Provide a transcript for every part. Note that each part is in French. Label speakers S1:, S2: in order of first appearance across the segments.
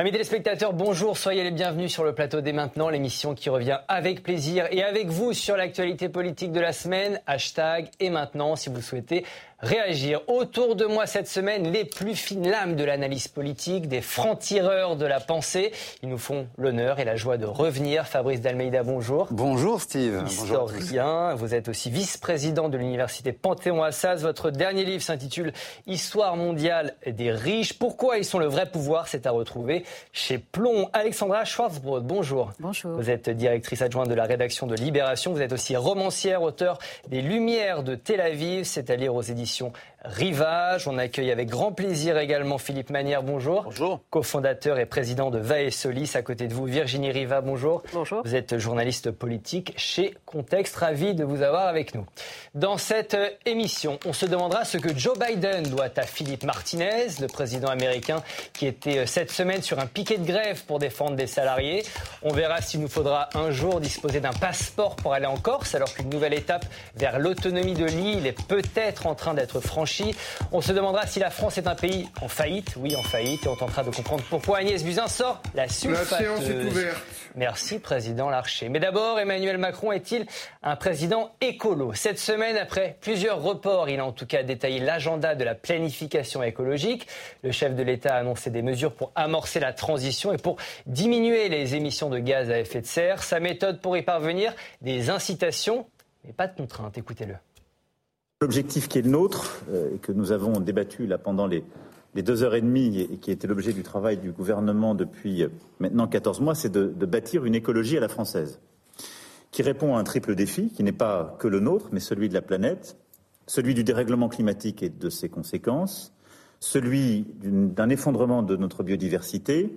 S1: Amis téléspectateurs, bonjour, soyez les bienvenus sur le plateau dès maintenant, l'émission qui revient avec plaisir et avec vous sur l'actualité politique de la semaine. Hashtag et maintenant si vous souhaitez réagir. Autour de moi cette semaine, les plus fines lames de l'analyse politique, des francs-tireurs de la pensée. Ils nous font l'honneur et la joie de revenir. Fabrice Dalmeida, bonjour.
S2: Bonjour Steve.
S1: Historien, vous êtes aussi vice-président de l'université Panthéon-Assas. Votre dernier livre s'intitule Histoire mondiale des riches. Pourquoi ils sont le vrai pouvoir C'est à retrouver chez Plomb. Alexandra Schwarzbrod, bonjour.
S3: Bonjour.
S1: Vous êtes directrice adjointe de la rédaction de Libération. Vous êtes aussi romancière, auteur des Lumières de Tel Aviv, c'est-à-dire aux éditions mission Rivage. On accueille avec grand plaisir également Philippe Manière, bonjour.
S2: Bonjour.
S1: Co-fondateur et président de Va et Solis. À côté de vous, Virginie Riva, bonjour.
S3: Bonjour.
S1: Vous êtes journaliste politique chez Contexte. Ravi de vous avoir avec nous. Dans cette émission, on se demandera ce que Joe Biden doit à Philippe Martinez, le président américain qui était cette semaine sur un piquet de grève pour défendre des salariés. On verra s'il nous faudra un jour disposer d'un passeport pour aller en Corse, alors qu'une nouvelle étape vers l'autonomie de l'île est peut-être en train d'être franchie. On se demandera si la France est un pays en faillite. Oui, en faillite. Et on tentera de comprendre pourquoi Agnès Buzyn sort la sulfateuse.
S4: La séance est ouverte.
S1: Merci, Président Larcher. Mais d'abord, Emmanuel Macron est-il un président écolo? Cette semaine, après plusieurs reports, il a en tout cas détaillé l'agenda de la planification écologique. Le chef de l'État a annoncé des mesures pour amorcer la transition et pour diminuer les émissions de gaz à effet de serre. Sa méthode pour y parvenir, des incitations, mais pas de contraintes. Écoutez-le.
S5: L'objectif qui est le nôtre, euh, et que nous avons débattu là pendant les, deux heures et demie, et qui était l'objet du travail du gouvernement depuis euh, maintenant 14 mois, c'est de, bâtir une écologie à la française, qui répond à un triple défi, qui n'est pas que le nôtre, mais celui de la planète, celui du dérèglement climatique et de ses conséquences, celui d'un effondrement de notre biodiversité,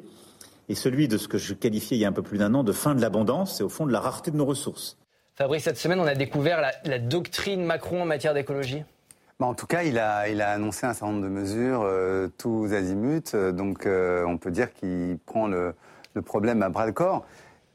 S5: et celui de ce que je qualifiais il y a un peu plus d'un an de fin de l'abondance, et au fond de la rareté de nos ressources.
S1: Fabrice, cette semaine, on a découvert la, doctrine Macron en matière d'écologie.
S2: Bah en tout cas, il a, annoncé un certain nombre de mesures, euh, tous azimuts. Donc, euh, on peut dire qu'il prend le, problème à bras le corps.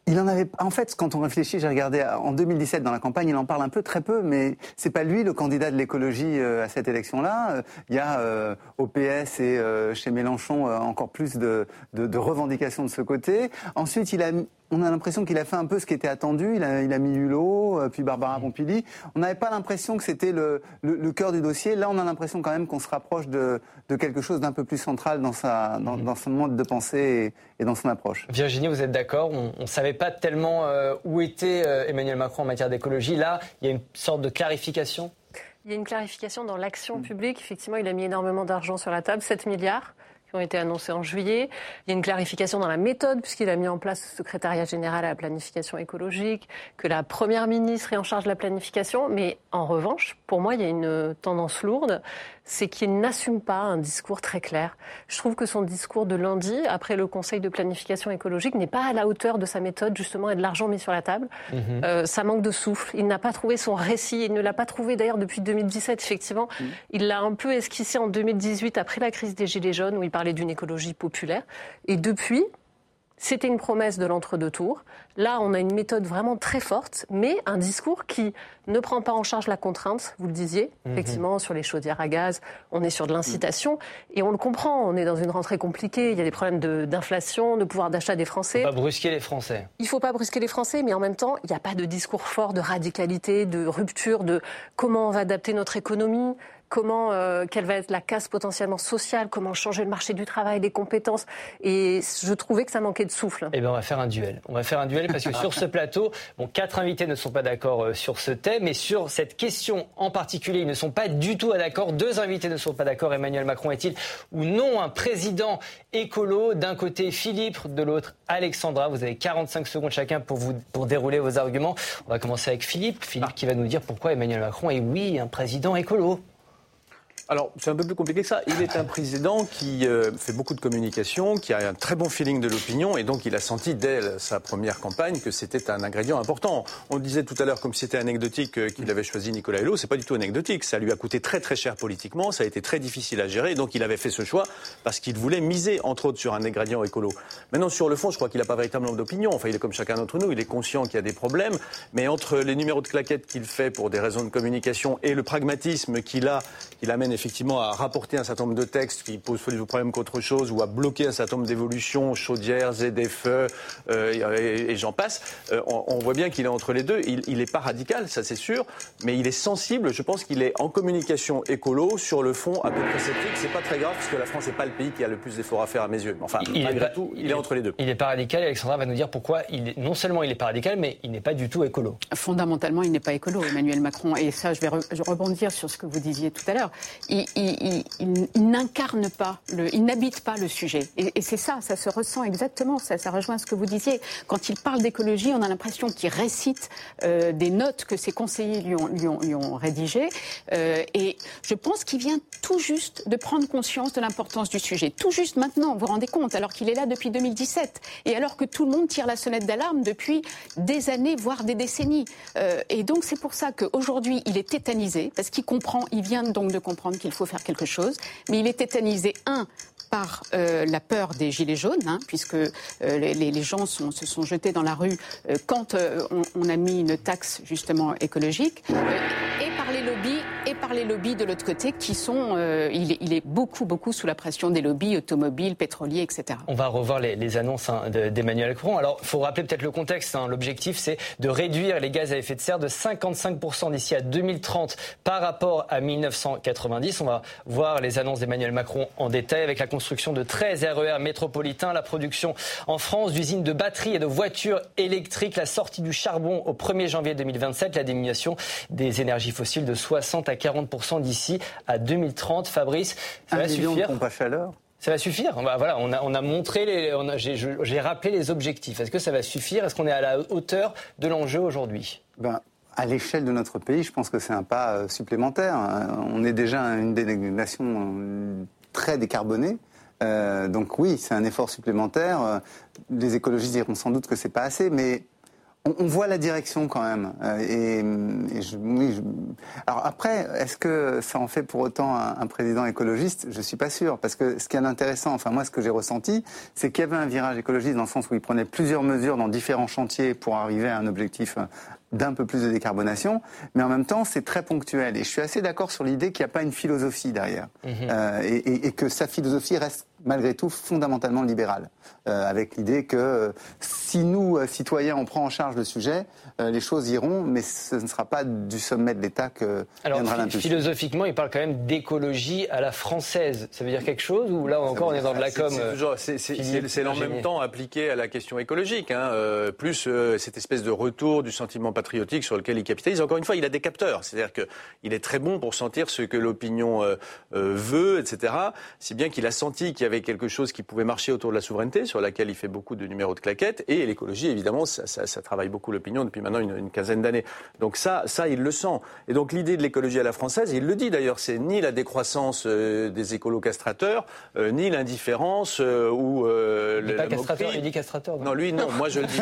S2: Il en avait. En fait, quand on réfléchit, j'ai regardé en 2017 dans la campagne, il en parle un peu, très peu, mais c'est pas lui le candidat de l'écologie euh, à cette élection-là. Il y a euh, au PS et euh, chez Mélenchon encore plus de, de, revendications de ce côté. Ensuite, il a on a l'impression qu'il a fait un peu ce qui était attendu. Il a, il a mis Hulot, puis Barbara Pompili. On n'avait pas l'impression que c'était le, le, le, cœur du dossier. Là, on a l'impression quand même qu'on se rapproche de, de quelque chose d'un peu plus central dans, sa, dans, dans son mode de pensée et, et, dans son approche.
S1: Virginie, vous êtes d'accord? On ne savait pas tellement euh, où était euh, Emmanuel Macron en matière d'écologie. Là, il y a une sorte de clarification?
S3: Il y a une clarification dans l'action publique. Effectivement, il a mis énormément d'argent sur la table, 7 milliards qui ont été annoncés en juillet. Il y a une clarification dans la méthode, puisqu'il a mis en place le secrétariat général à la planification écologique, que la première ministre est en charge de la planification. Mais en revanche, pour moi, il y a une tendance lourde, c'est qu'il n'assume pas un discours très clair. Je trouve que son discours de lundi, après le Conseil de planification écologique, n'est pas à la hauteur de sa méthode, justement, et de l'argent mis sur la table. Mmh. Euh, ça manque de souffle. Il n'a pas trouvé son récit. Il ne l'a pas trouvé d'ailleurs depuis 2017, effectivement. Mmh. Il l'a un peu esquissé en 2018, après la crise des Gilets jaunes, où il parlait d'une écologie populaire. Et depuis, c'était une promesse de l'entre-deux tours. Là, on a une méthode vraiment très forte, mais un discours qui ne prend pas en charge la contrainte, vous le disiez, mmh. effectivement, sur les chaudières à gaz, on est sur de l'incitation, et on le comprend, on est dans une rentrée compliquée, il y a des problèmes d'inflation, de, de, pouvoir d'achat des Français.
S1: Il ne faut pas brusquer les Français.
S3: Il ne faut pas brusquer les Français, mais en même temps, il n'y a pas de discours fort de radicalité, de rupture, de comment on va adapter notre économie, comment, euh, quelle va être la casse potentiellement sociale, comment changer le marché du travail, les compétences. Et je trouvais que ça manquait de souffle.
S1: Eh bien, on va faire un duel. On va faire un duel parce que sur ce plateau, bon, quatre invités ne sont pas d'accord euh, sur ce thème, mais sur cette question en particulier, ils ne sont pas du tout d'accord. Deux invités ne sont pas d'accord. Emmanuel Macron est-il ou non un président écolo? D'un côté, Philippe, de l'autre, Alexandra. Vous avez 45 secondes chacun pour, vous, pour dérouler vos arguments. On va commencer avec Philippe. Philippe qui va nous dire pourquoi Emmanuel Macron est, oui, un président écolo.
S6: Alors, c'est un peu plus compliqué que ça. Il est un président qui euh, fait beaucoup de communication, qui a un très bon feeling de l'opinion, et donc il a senti dès sa première campagne que c'était un ingrédient important. On disait tout à l'heure, comme c'était anecdotique, euh, qu'il avait choisi Nicolas Hulot. C'est pas du tout anecdotique. Ça lui a coûté très très cher politiquement. Ça a été très difficile à gérer. Donc il avait fait ce choix parce qu'il voulait miser, entre autres, sur un ingrédient écolo. Maintenant, sur le fond, je crois qu'il n'a pas véritablement d'opinion. Enfin, il est comme chacun d'entre nous. Il est conscient qu'il y a des problèmes. Mais entre les numéros de claquettes qu'il fait pour des raisons de communication et le pragmatisme qu'il a, qu'il amène effectivement à rapporter un certain nombre de textes qui posent plus de problèmes qu'autre chose ou à bloquer un certain nombre d'évolutions, chaudières, ZFE euh, et, j'en passe, euh, on, voit bien qu'il est entre les deux. Il n'est pas radical, ça c'est sûr, mais il est sensible. Je pense qu'il est en communication écolo sur le fond à peu près sceptique. C'est pas très grave parce que la France n'est pas le pays qui a le plus d'efforts à faire à mes yeux. Enfin, il malgré tout, il, est entre les deux.
S1: Il n'est pas radical. Alexandra va nous dire pourquoi il est, non seulement il n'est pas radical, mais il n'est pas du tout écolo.
S4: Fondamentalement, il n'est pas écolo, Emmanuel Macron. Et ça, je vais rebondir sur ce que vous disiez tout à l'heure. Il, n'incarne pas, le, il n'habite pas le sujet. Et, c'est ça, ça se ressent exactement. Ça, ça rejoint ce que vous disiez. Quand il parle d'écologie, on a l'impression qu'il récite euh, des notes que ses conseillers lui ont, lui ont, rédigées. Euh, et je pense qu'il vient tout juste de prendre conscience de l'importance du sujet. Tout juste maintenant, vous vous rendez compte, alors qu'il est là depuis 2017. Et alors que tout le monde tire la sonnette d'alarme depuis des années, voire des décennies. Euh, et donc c'est pour ça qu'aujourd'hui, il est tétanisé, parce qu'il comprend, il vient donc de comprendre qu'il faut faire quelque chose. Mais il est tétanisé, un, par euh, la peur des gilets jaunes, hein, puisque euh, les, gens se sont jetés dans la rue euh, quand on, a mis une taxe justement écologique, et par les lobbies et par les lobbies de l'autre côté qui sont, il est, beaucoup beaucoup sous la pression des lobbies automobiles, pétroliers, etc.
S1: On va revoir les, annonces hein, d'Emmanuel Macron. Alors, il faut rappeler peut-être le contexte. Hein. L'objectif, c'est de réduire les gaz à effet de serre de 55% d'ici à 2030 par rapport à 1990. On va voir les annonces d'Emmanuel Macron en détail avec la construction de 13 RER métropolitains, la production en France d'usines de batteries et de voitures électriques, la sortie du charbon au 1er janvier 2027, la diminution des énergies fossiles de 60 à 40% d'ici à 2030. Fabrice,
S2: ça va suffire à chaleur
S1: ça va suffire. Voilà, on a, on a montré, les, j'ai rappelé les objectifs. Est-ce que ça va suffire? Est-ce qu'on est à la hauteur de l'enjeu aujourd'hui?
S2: Ben, à l'échelle de notre pays, je pense que c'est un pas euh, supplémentaire. On est déjà une des nations euh, très décarbonée. Euh, donc oui, c'est un effort supplémentaire. Euh, les écologistes diront sans doute que c'est pas assez, mais on, voit la direction quand même. Euh, et, je, oui, Alors après, est-ce que ça en fait pour autant un, président écologiste? Je suis pas sûr, parce que ce qui est intéressant, enfin moi, ce que j'ai ressenti, c'est qu'il y avait un virage écologiste dans le sens où il prenait plusieurs mesures dans différents chantiers pour arriver à un objectif d'un peu plus de décarbonation, mais en même temps, c'est très ponctuel. Et je suis assez d'accord sur l'idée qu'il n'y a pas une philosophie derrière, mhm. euh, et, et, que sa philosophie reste malgré tout fondamentalement libérale, euh, avec l'idée que euh, si nous, euh, citoyens, on prend en charge le sujet, euh, les choses iront, mais ce ne sera pas du sommet de l'État que
S1: Alors, viendra l'impulsion. Philosophiquement, il parle quand même d'écologie à la française. Ça veut dire quelque chose ou là encore on est dans de la com
S6: C'est en même temps appliqué à la question écologique, hein, plus cette espèce de retour du sentiment patriotique sur lequel il capitalise. Encore une fois, il a des capteurs, c'est-à-dire qu'il est très bon pour sentir ce que l'opinion veut, etc. Si bien qu'il a senti qu'il y avait quelque chose qui pouvait marcher autour de la souveraineté, sur laquelle il fait beaucoup de numéros de claquettes, et l'écologie, évidemment, ça, ça, travaille beaucoup l'opinion depuis maintenant une, quinzaine d'années. Donc ça, ça, il le sent. Et donc l'idée de l'écologie à la française, il le dit d'ailleurs, c'est ni la décroissance euh, des écolos castrateurs, euh, ni l'indifférence euh, ou
S1: il dit pas castrateur, il dit castrateur.
S6: Non, lui, non, moi je le dis.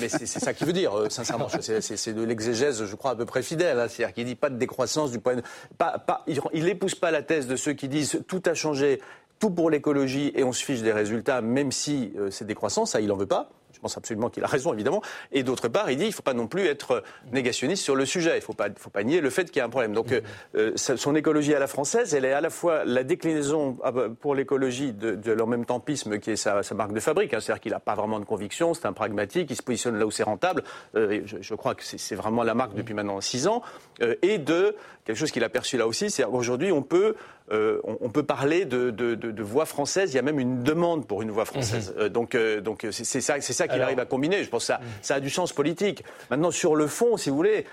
S6: mais c'est ça qu'il veut dire, sincèrement. C'est de l'exégèse, je crois, à peu près fidèle. Hein. C'est-à-dire qu'il dit pas de décroissance du point de... Pas, pas, il n'épouse pas la thèse de ceux qui disent tout a changé, tout pour l'écologie et on se fiche des résultats, même si euh, c'est décroissant, ça, il n'en veut pas. Je pense absolument qu'il a raison, évidemment. Et d'autre part, il dit qu'il ne faut pas non plus être négationniste sur le sujet. Il ne faut pas, faut pas nier le fait qu'il y a un problème. Donc, euh, euh, son écologie à la française, elle est à la fois la déclinaison ah bah, pour l'écologie de, de leur même tempisme qui est sa, marque de fabrique. Hein. C'est-à-dire qu'il n'a pas vraiment de conviction, c'est un pragmatique, il se positionne là où c'est rentable. je, je, crois que c'est vraiment la marque depuis maintenant six ans. et de quelque chose qu'il a perçu là aussi, c'est qu'aujourd'hui, on peut euh, on, peut parler de, voix française. Il y a même une demande pour une voix française. Mhm. Euh, donc, euh, donc c'est ça, c'est ça qu'il arrive à combiner. Je pense que ça, mhm. ça a du sens politique. Maintenant, sur le fond, si vous voulez,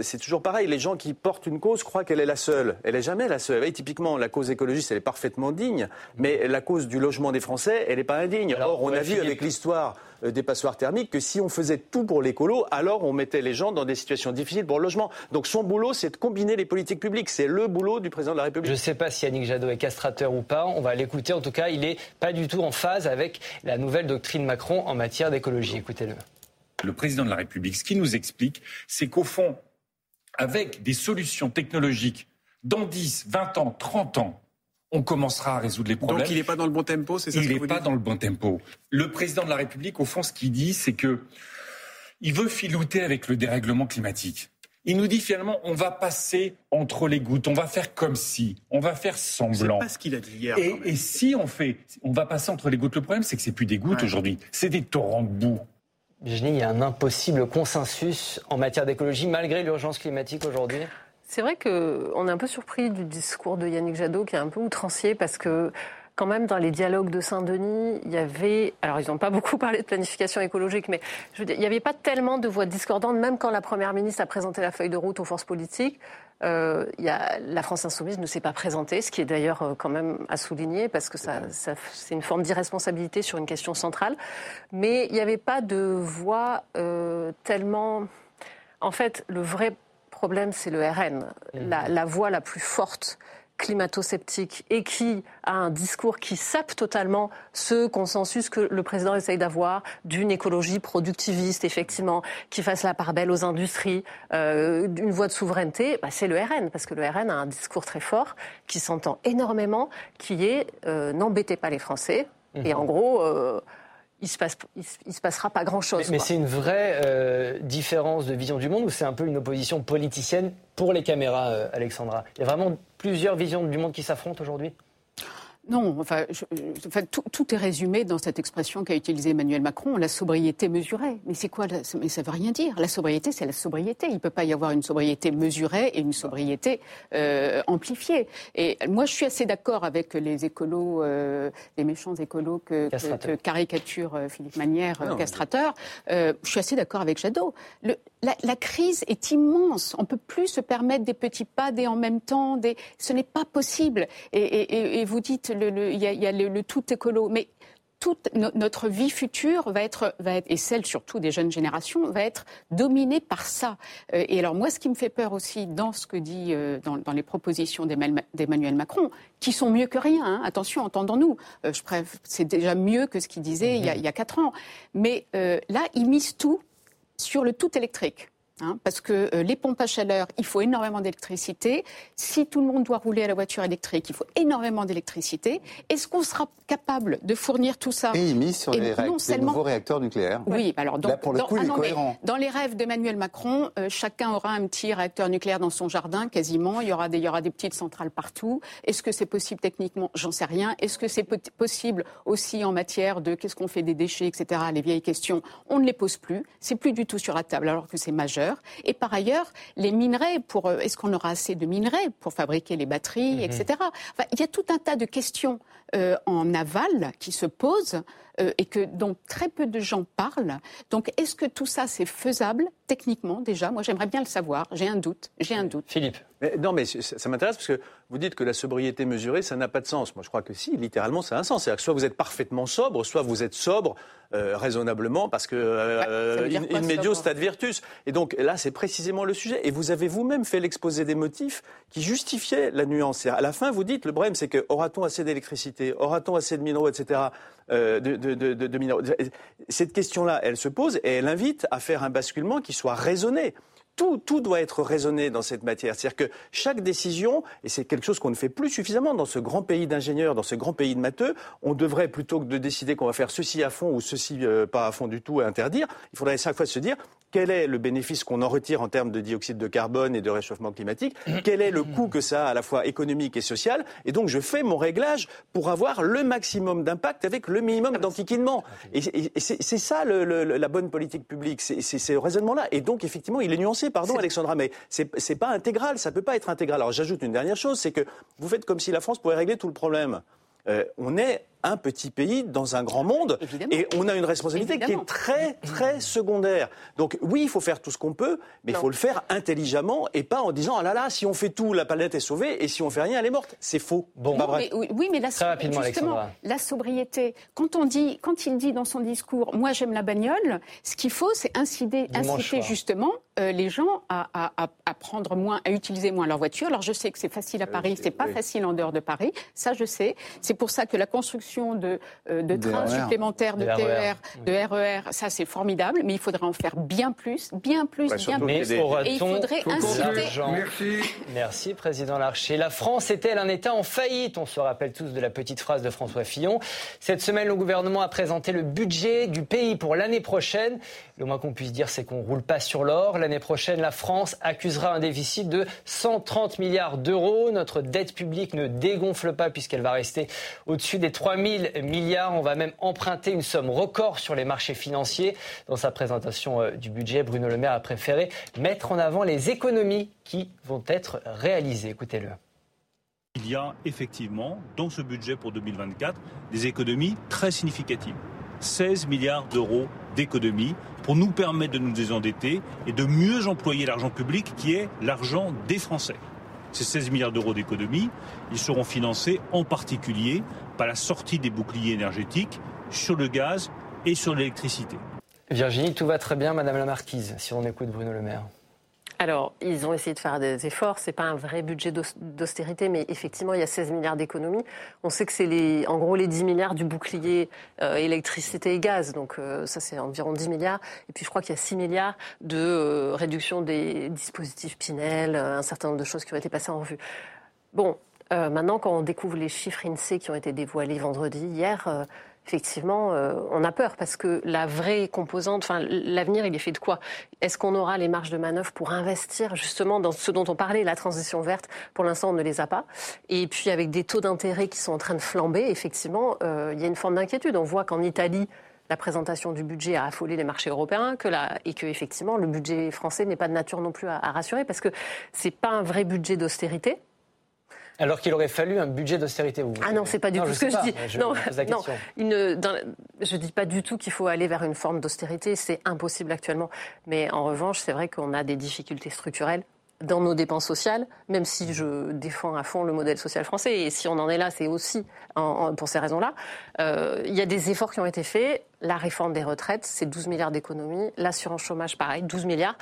S6: c'est toujours pareil. Les gens qui portent une cause croient qu'elle est la seule. Elle est jamais la seule. typiquement, la cause écologiste, elle est parfaitement digne, mais la cause du logement des Français, elle n'est pas indigne. Or, on a vu avec l'histoire euh, des passoires thermiques que si on faisait tout pour l'écolo, alors on mettait les gens dans des situations difficiles pour le logement. Donc son boulot, c'est de combiner les politiques publiques. C'est le boulot du président de la République.
S1: Je ne sais pas si Yannick Jadot est castrateur ou pas. On va l'écouter. En tout cas, il n'est pas du tout en phase avec la nouvelle doctrine Macron en matière d'écologie. Écoutez-le.
S7: Le président de la République, ce qu'il nous explique, c'est qu'au fond, avec des solutions technologiques dans 10, 20 ans, 30 ans, on commencera à résoudre les problèmes.
S6: Donc il n'est pas dans le bon tempo, c'est ça
S7: Il n'est pas dans le bon tempo. Le président de la République, au fond, ce qu'il dit, c'est que il veut filouter avec le dérèglement climatique. Il nous dit finalement, on va passer entre les gouttes, on va faire comme si, on va faire semblant.
S8: C'est pas ce qu'il a dit hier.
S7: Et, et, si on fait, on va passer entre les gouttes. Le problème, c'est que c'est plus des gouttes ouais. aujourd'hui, c'est des torrents de boue.
S1: Virginie, il y a un impossible consensus en matière d'écologie malgré l'urgence climatique aujourd'hui.
S3: C'est vrai qu'on est un peu surpris du discours de Yannick Jadot qui est un peu outrancier parce que quand même, dans les dialogues de Saint-Denis, il y avait, alors ils n'ont pas beaucoup parlé de planification écologique, mais il n'y avait pas tellement de voix discordantes, même quand la Première ministre a présenté la feuille de route aux forces politiques. Euh, y a, la France insoumise ne s'est pas présentée, ce qui est d'ailleurs euh, quand même à souligner, parce que ça, ça c'est une forme d'irresponsabilité sur une question centrale. Mais il n'y avait pas de voix euh, tellement... En fait, le vrai problème, c'est le RN, mmh. la, la voix la plus forte climato-sceptique et qui a un discours qui sape totalement ce consensus que le président essaye d'avoir d'une écologie productiviste, effectivement, qui fasse la part belle aux industries, euh, d'une voie de souveraineté, bah, c'est le RN, parce que le RN a un discours très fort qui s'entend énormément, qui est euh, n'embêtez pas les Français. Mmh. Et en gros, euh, il se, passe, il, il se passera pas grand-chose.
S1: Mais, mais c'est une vraie euh, différence de vision du monde ou c'est un peu une opposition politicienne pour les caméras, euh, Alexandra? Il y a vraiment plusieurs visions du monde qui s'affrontent aujourd'hui?
S4: Non, enfin, je, enfin tout, tout, est résumé dans cette expression qu'a utilisée Emmanuel Macron, la sobriété mesurée. Mais c'est quoi Mais ça veut rien dire. La sobriété, c'est la sobriété. Il ne peut pas y avoir une sobriété mesurée et une sobriété euh, amplifiée. Et moi, je suis assez d'accord avec les écolos, euh, les méchants écolos que, que, que caricature euh, Philippe Manière, non, castrateur. je suis assez d'accord avec Jadot. Le, la, la, crise est immense. On ne peut plus se permettre des petits pas, des en même temps. Des... Ce n'est pas possible. Et, et, et vous dites il le, y a, y a le, le, tout écolo, mais toute no, notre vie future va être, va être, et celle surtout des jeunes générations, va être dominée par ça. Euh, et alors moi, ce qui me fait peur aussi dans ce que dit, euh, dans, dans, les propositions d'Emmanuel Macron, qui sont mieux que rien, hein, attention, entendons-nous, euh, c'est déjà mieux que ce qu'il disait mmh. il, y a, il y a quatre ans. Mais euh, là, il mise tout sur le tout électrique. Hein, parce que euh, les pompes à chaleur, il faut énormément d'électricité. Si tout le monde doit rouler à la voiture électrique, il faut énormément d'électricité. Est-ce qu'on sera capable de fournir tout ça
S2: Et il mise sur les, seulement... les, nouveaux réacteurs nucléaires.
S4: Oui, alors dans,
S2: Là, pour le
S4: dans,
S2: coup,
S4: ah, non. Dans les rêves d'Emmanuel Macron, euh, chacun aura un petit réacteur nucléaire dans son jardin, quasiment. Il y aura des, il y aura des petites centrales partout. Est-ce que c'est possible techniquement? J'en sais rien. Est-ce que c'est possible aussi en matière de qu'est-ce qu'on fait des déchets, etc. Les vieilles questions, on ne les pose plus. C'est plus du tout sur la table, alors que c'est majeur. Et par ailleurs, ailleurs, les minerais, pour est-ce qu'on aura assez de minerais pour fabriquer les batteries, mmh. etc. Enfin, il y a tout un tas de questions euh, en aval qui se posent euh, et que dont très peu de gens parlent. Donc, est-ce que tout ça c'est faisable techniquement déjà? Moi, j'aimerais bien le savoir. J'ai un doute. J'ai un doute.
S1: Philippe.
S6: Mais, non, mais ça, ça m'intéresse parce que vous dites que la sobriété mesurée, ça n'a pas de sens. Moi, je crois que si, littéralement, ça a un sens. C'est-à-dire que soit vous êtes parfaitement sobre, soit vous êtes sobre euh, raisonnablement, parce que euh, in, in medio stat virtus. Et donc là, c'est précisément le sujet. Et vous avez vous-même fait l'exposé des motifs qui justifiaient la nuance. Et à la fin, vous dites, le problème, c'est que aura-t-on assez d'électricité, aura-t-on assez de minéraux, etc. Euh, de, de, Cette question-là, elle se pose et elle invite à faire un basculement qui soit raisonné tout, tout, doit être raisonné dans cette matière. C'est-à-dire que chaque décision, et c'est quelque chose qu'on ne fait plus suffisamment dans ce grand pays d'ingénieurs, dans ce grand pays de matheux, on devrait, plutôt que de décider qu'on va faire ceci à fond ou ceci euh, pas à fond du tout à interdire, il faudrait chaque fois se dire quel est le bénéfice qu'on en retire en termes de dioxyde de carbone et de réchauffement climatique, quel est le coût que ça a à la fois économique et social, et donc je fais mon réglage pour avoir le maximum d'impact avec le minimum d'enquiquinement. Et, c'est ça la bonne politique publique, c'est ce raisonnement-là. Et donc effectivement, il est nuancé, pardon Alexandra, mais c'est pas intégral, ça peut pas être intégral. Alors j'ajoute une dernière chose, c'est que vous faites comme si la France pouvait régler tout le problème. Euh, on est un petit pays dans un grand monde
S4: Évidemment.
S6: et on a une responsabilité
S4: Évidemment.
S6: qui est très très secondaire. Donc oui, il faut faire tout ce qu'on peut, mais il faut le faire intelligemment et pas en disant ah là là, si on fait tout, la planète est sauvée et si on fait rien, elle est morte. C'est faux.
S1: Bon,
S4: non, mais, oui, mais la,
S1: Très rapidement,
S4: justement,
S1: Alexandra.
S4: la sobriété. Quand on dit, quand il dit dans son discours, moi j'aime la bagnole, ce qu'il faut, c'est inciter, inciter justement euh, les gens à, à, à, prendre moins, à utiliser moins leur voiture. Alors je sais que c'est facile à Paris, c'est pas
S6: oui.
S4: facile en dehors de Paris. Ça, je sais. C'est pour ça que la construction de, euh, de trains
S2: RER.
S4: supplémentaires, de
S1: De
S4: TER,
S1: RER.
S4: de RER, ça c'est formidable, mais il faudrait en faire bien plus, bien plus, bien plus.
S6: Des-
S4: Et il faudrait inciter-
S8: Merci.
S1: Merci, Président Larcher. La France est-elle un État en faillite? On se rappelle tous de la petite phrase de François Fillon. Cette semaine, le gouvernement a présenté le budget du pays pour l'année prochaine. Le moins qu'on puisse dire, c'est qu'on roule pas sur l'or. La l'année prochaine, la France accusera un déficit de 130 milliards d'euros. Notre dette publique ne dégonfle pas puisqu'elle va rester au-dessus des 3 000 milliards. On va même emprunter une somme record sur les marchés financiers. Dans sa présentation euh, du budget, Bruno Le Maire a préféré mettre en avant les économies qui vont être réalisées. Écoutez-le.
S8: Il y a effectivement dans ce budget pour 2024 des économies très significatives. 16 milliards d'euros d'économies pour nous permettre de nous désendetter et de mieux employer l'argent public qui est l'argent des Français. Ces 16 milliards d'euros d'économies, ils seront financés en particulier par la sortie des boucliers énergétiques sur le gaz et sur l'électricité.
S1: Virginie, tout va très bien, Madame la Marquise, si on écoute Bruno Le Maire.
S3: Alors, ils ont essayé de faire des efforts. C'est pas un vrai budget d'austérité, mais effectivement, il y a 16 milliards d'économies. On sait que c'est en gros les 10 milliards du bouclier euh, électricité et gaz. Donc, euh, ça, c'est environ 10 milliards. Et puis, je crois qu'il y a 6 milliards de euh, réduction des dispositifs Pinel, un certain nombre de choses qui ont été passées en revue. Bon, maintenant, quand on découvre les chiffres INSEE qui ont été dévoilés vendredi, hier, effectivement, euh, on a peur parce que la vraie composante, enfin, l'avenir, il est fait de quoi? Est-ce qu'on aura les marges de manœuvre pour investir justement dans ce dont on parlait, la transition verte? Pour l'instant, on ne les a pas. Et puis, avec des taux d'intérêt qui sont en train de flamber, effectivement, euh, il y a une forme d'inquiétude. On voit qu'en Italie, la présentation du budget a affolé les marchés européens que et que effectivement le budget français n'est pas de nature non plus à, à rassurer parce que c'est pas un vrai budget d'austérité.
S1: Alors qu'il aurait fallu un budget d'austérité.
S3: Ah non, c'est pas du tout ce que je dis. Je non, non je dis pas du tout qu'il faut aller vers une forme d'austérité. C'est impossible actuellement. Mais en revanche, c'est vrai qu'on a des difficultés structurelles dans nos dépenses sociales, même si je défends à fond le modèle social français. Et si on en est là, c'est aussi pour ces raisons-là. Euh, il y a des efforts qui ont été faits. La réforme des retraites, c'est 12 milliards d'économies. L'assurance chômage, pareil, 12 milliards.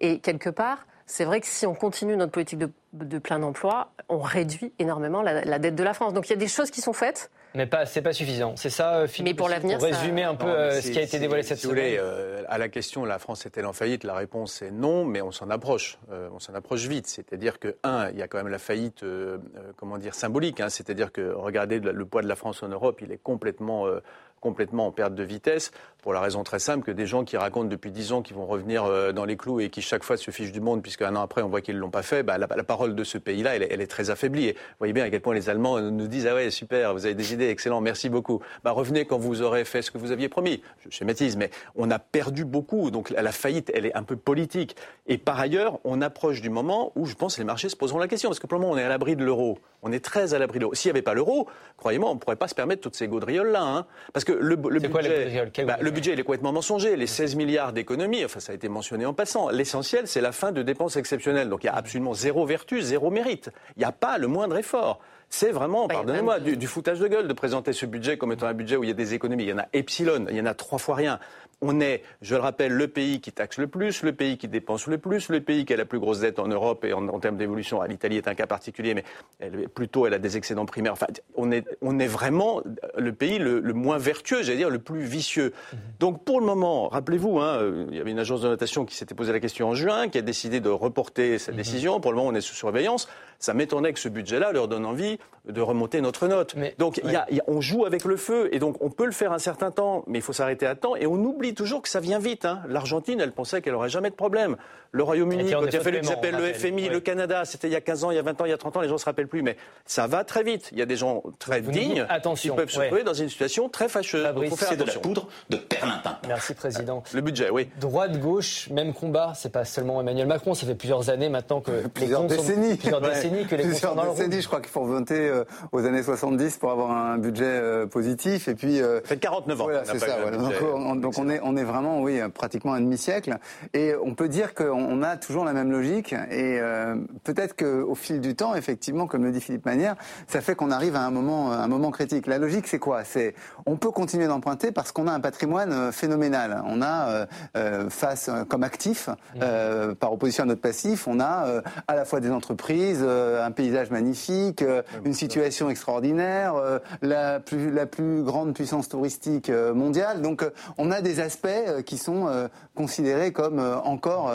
S3: Et quelque part, c'est vrai que si on continue notre politique de, plein emploi, on réduit énormément la, dette de la France. Donc il y a des choses qui sont faites.
S1: Mais pas, c'est pas suffisant. C'est ça, euh, Philippe.
S3: Mais pour l'avenir,
S1: pour résumer un peu euh, ce qui a été dévoilé cette semaine.
S6: Voulez, euh, à la question, la France est-elle en faillite? La réponse est non, mais on s'en approche. on s'en approche vite. C'est-à-dire que un, il y a quand même la faillite, comment dire, symbolique. Hein. C'est-à-dire que regardez le poids de la France en Europe, il est complètement complètement en perte de vitesse, pour la raison très simple que des gens qui racontent depuis dix ans qu'ils vont revenir euh, dans les clous et qui chaque fois se fichent du monde, puisque un an après on voit qu'ils ne l'ont pas fait, bah, la, parole de ce pays-là, elle, est très affaiblie. Vous voyez bien à quel point les Allemands nous disent Ah ouais, super, vous avez des idées, excellent, merci beaucoup. Bah, revenez quand vous aurez fait ce que vous aviez promis. Je schématise, mais on a perdu beaucoup. Donc la, faillite, elle est un peu politique. Et par ailleurs, on approche du moment où je pense les marchés se poseront la question. Parce que pour le moment, on est à l'abri de l'euro. On est très à l'abri de l'euro. S'il n'y avait pas l'euro, croyez-moi, on ne pourrait pas se permettre toutes ces gaudrioles-là. Hein. Parce que le, budget, bah, le budget, il est complètement mensonger. Les 16 milliards d'économies, enfin, ça a été mentionné en passant. L'essentiel, c'est la fin de dépenses exceptionnelles. Donc, il y a absolument zéro vertu, zéro mérite. Il n'y a pas le moindre effort. C'est vraiment, bah, pardonnez-moi, du, du, foutage de gueule de présenter ce budget comme étant un budget où il y a des économies. Il y en a epsilon, il y en a trois fois rien on est, je le rappelle, le pays qui taxe le plus, le pays qui dépense le plus, le pays qui a la plus grosse dette en Europe et en, termes d'évolution. L'Italie est un cas particulier, mais elle, plutôt elle a des excédents primaires. Enfin, on est, on est vraiment le pays le, moins vertueux, j'allais dire le plus vicieux. Mhm. Donc pour le moment, rappelez-vous, hein, il y avait une agence de notation qui s'était posé la question en juin, qui a décidé de reporter sa mhm. décision. Pour le moment, on est sous surveillance. Ça m'étonnait que ce budget-là leur donne envie de remonter notre note. donc on joue avec le feu et donc on peut le faire un certain temps, mais il faut s'arrêter à temps et on oublie toujours que ça vient vite. Hein. L'Argentine, elle pensait qu'elle n'aurait jamais de problème. Le Royaume-Uni, quand il a fallu que s'appelle le FMI, le Canada, c'était il y a 15 ans, il y a 20 ans, il y a 30 ans, les gens ne se rappellent plus. Mais ça va très vite. Il y a des gens très dignes qui peuvent se trouver dans une situation très fâcheuse.
S9: C'est de la poudre de perlimpin.
S1: Merci, Président.
S6: Le budget, oui.
S1: Droite, gauche, même combat. C'est pas seulement Emmanuel Macron. Ça fait plusieurs années maintenant que
S2: plusieurs décennies.
S1: plusieurs décennies que les
S2: plusieurs décennies, je crois qu'il faut remonter euh, aux années 70 pour avoir un budget euh, positif. Et puis.
S6: Euh, ça fait 49 ans.
S2: Voilà, c'est ça. Donc, on, est, on est vraiment, oui, pratiquement un demi-siècle. Et on peut dire qu'on a toujours la même logique. Et euh, peut-être qu'au fil du temps, effectivement, comme le dit Philippe Manière, ça fait qu'on arrive à un moment, un moment critique. La logique, c'est quoi? C'est on peut continuer d'emprunter parce qu'on a un patrimoine euh, phénoménal. On a euh, face comme actif, mmh. par opposition à notre passif, on a à la fois des entreprises, un paysage magnifique, une situation extraordinaire, la plus la plus grande puissance touristique mondiale. Donc on a des aspects qui sont considérés comme encore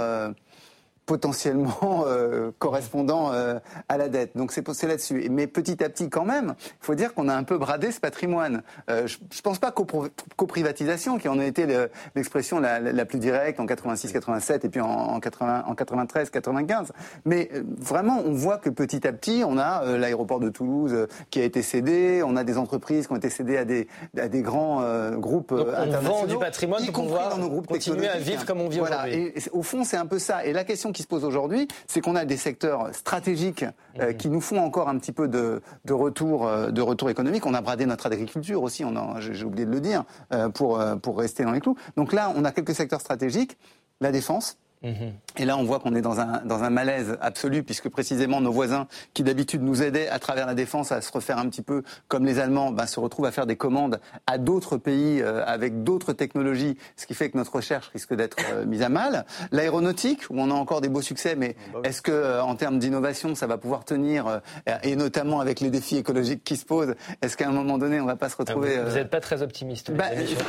S2: potentiellement euh, correspondant euh, à la dette. Donc c'est là-dessus. Mais petit à petit, quand même, il faut dire qu'on a un peu bradé ce patrimoine. Euh, je ne pense pas qu'aux coprivatisation, qui en a été l'expression la, la, plus directe en 86-87 et puis en, en, 80, en 93-95. Mais vraiment, on voit que petit à petit, on a l'aéroport de Toulouse qui a été cédé, on a des entreprises qui ont été cédées à des, à des grands groupes
S1: Donc on
S2: internationaux.
S1: vend du patrimoine pour pouvoir dans nos groupes continuer à vivre comme on vit
S2: voilà.
S1: aujourd'hui.
S2: Et, au fond, c'est un peu ça. Et la question qui se pose aujourd'hui, c'est qu'on a des secteurs stratégiques euh, mhm. qui nous font encore un petit peu de, de, retour, euh, de retour économique. On a bradé notre agriculture aussi, j'ai oublié de le dire, euh, pour, pour rester dans les clous. Donc là, on a quelques secteurs stratégiques. La défense, et là, on voit qu'on est dans un, dans un malaise absolu, puisque précisément nos voisins, qui d'habitude nous aidaient à travers la défense à se refaire un petit peu comme les Allemands, ben, se retrouvent à faire des commandes à d'autres pays euh, avec d'autres technologies, ce qui fait que notre recherche risque d'être euh, mise à mal. L'aéronautique, où on a encore des beaux succès, mais bah est-ce que euh, en termes d'innovation, ça va pouvoir tenir, et notamment avec les défis écologiques qui se posent, est-ce qu'à un moment donné, on va pas se retrouver
S1: Vous n'êtes pas très optimiste.
S9: Bah,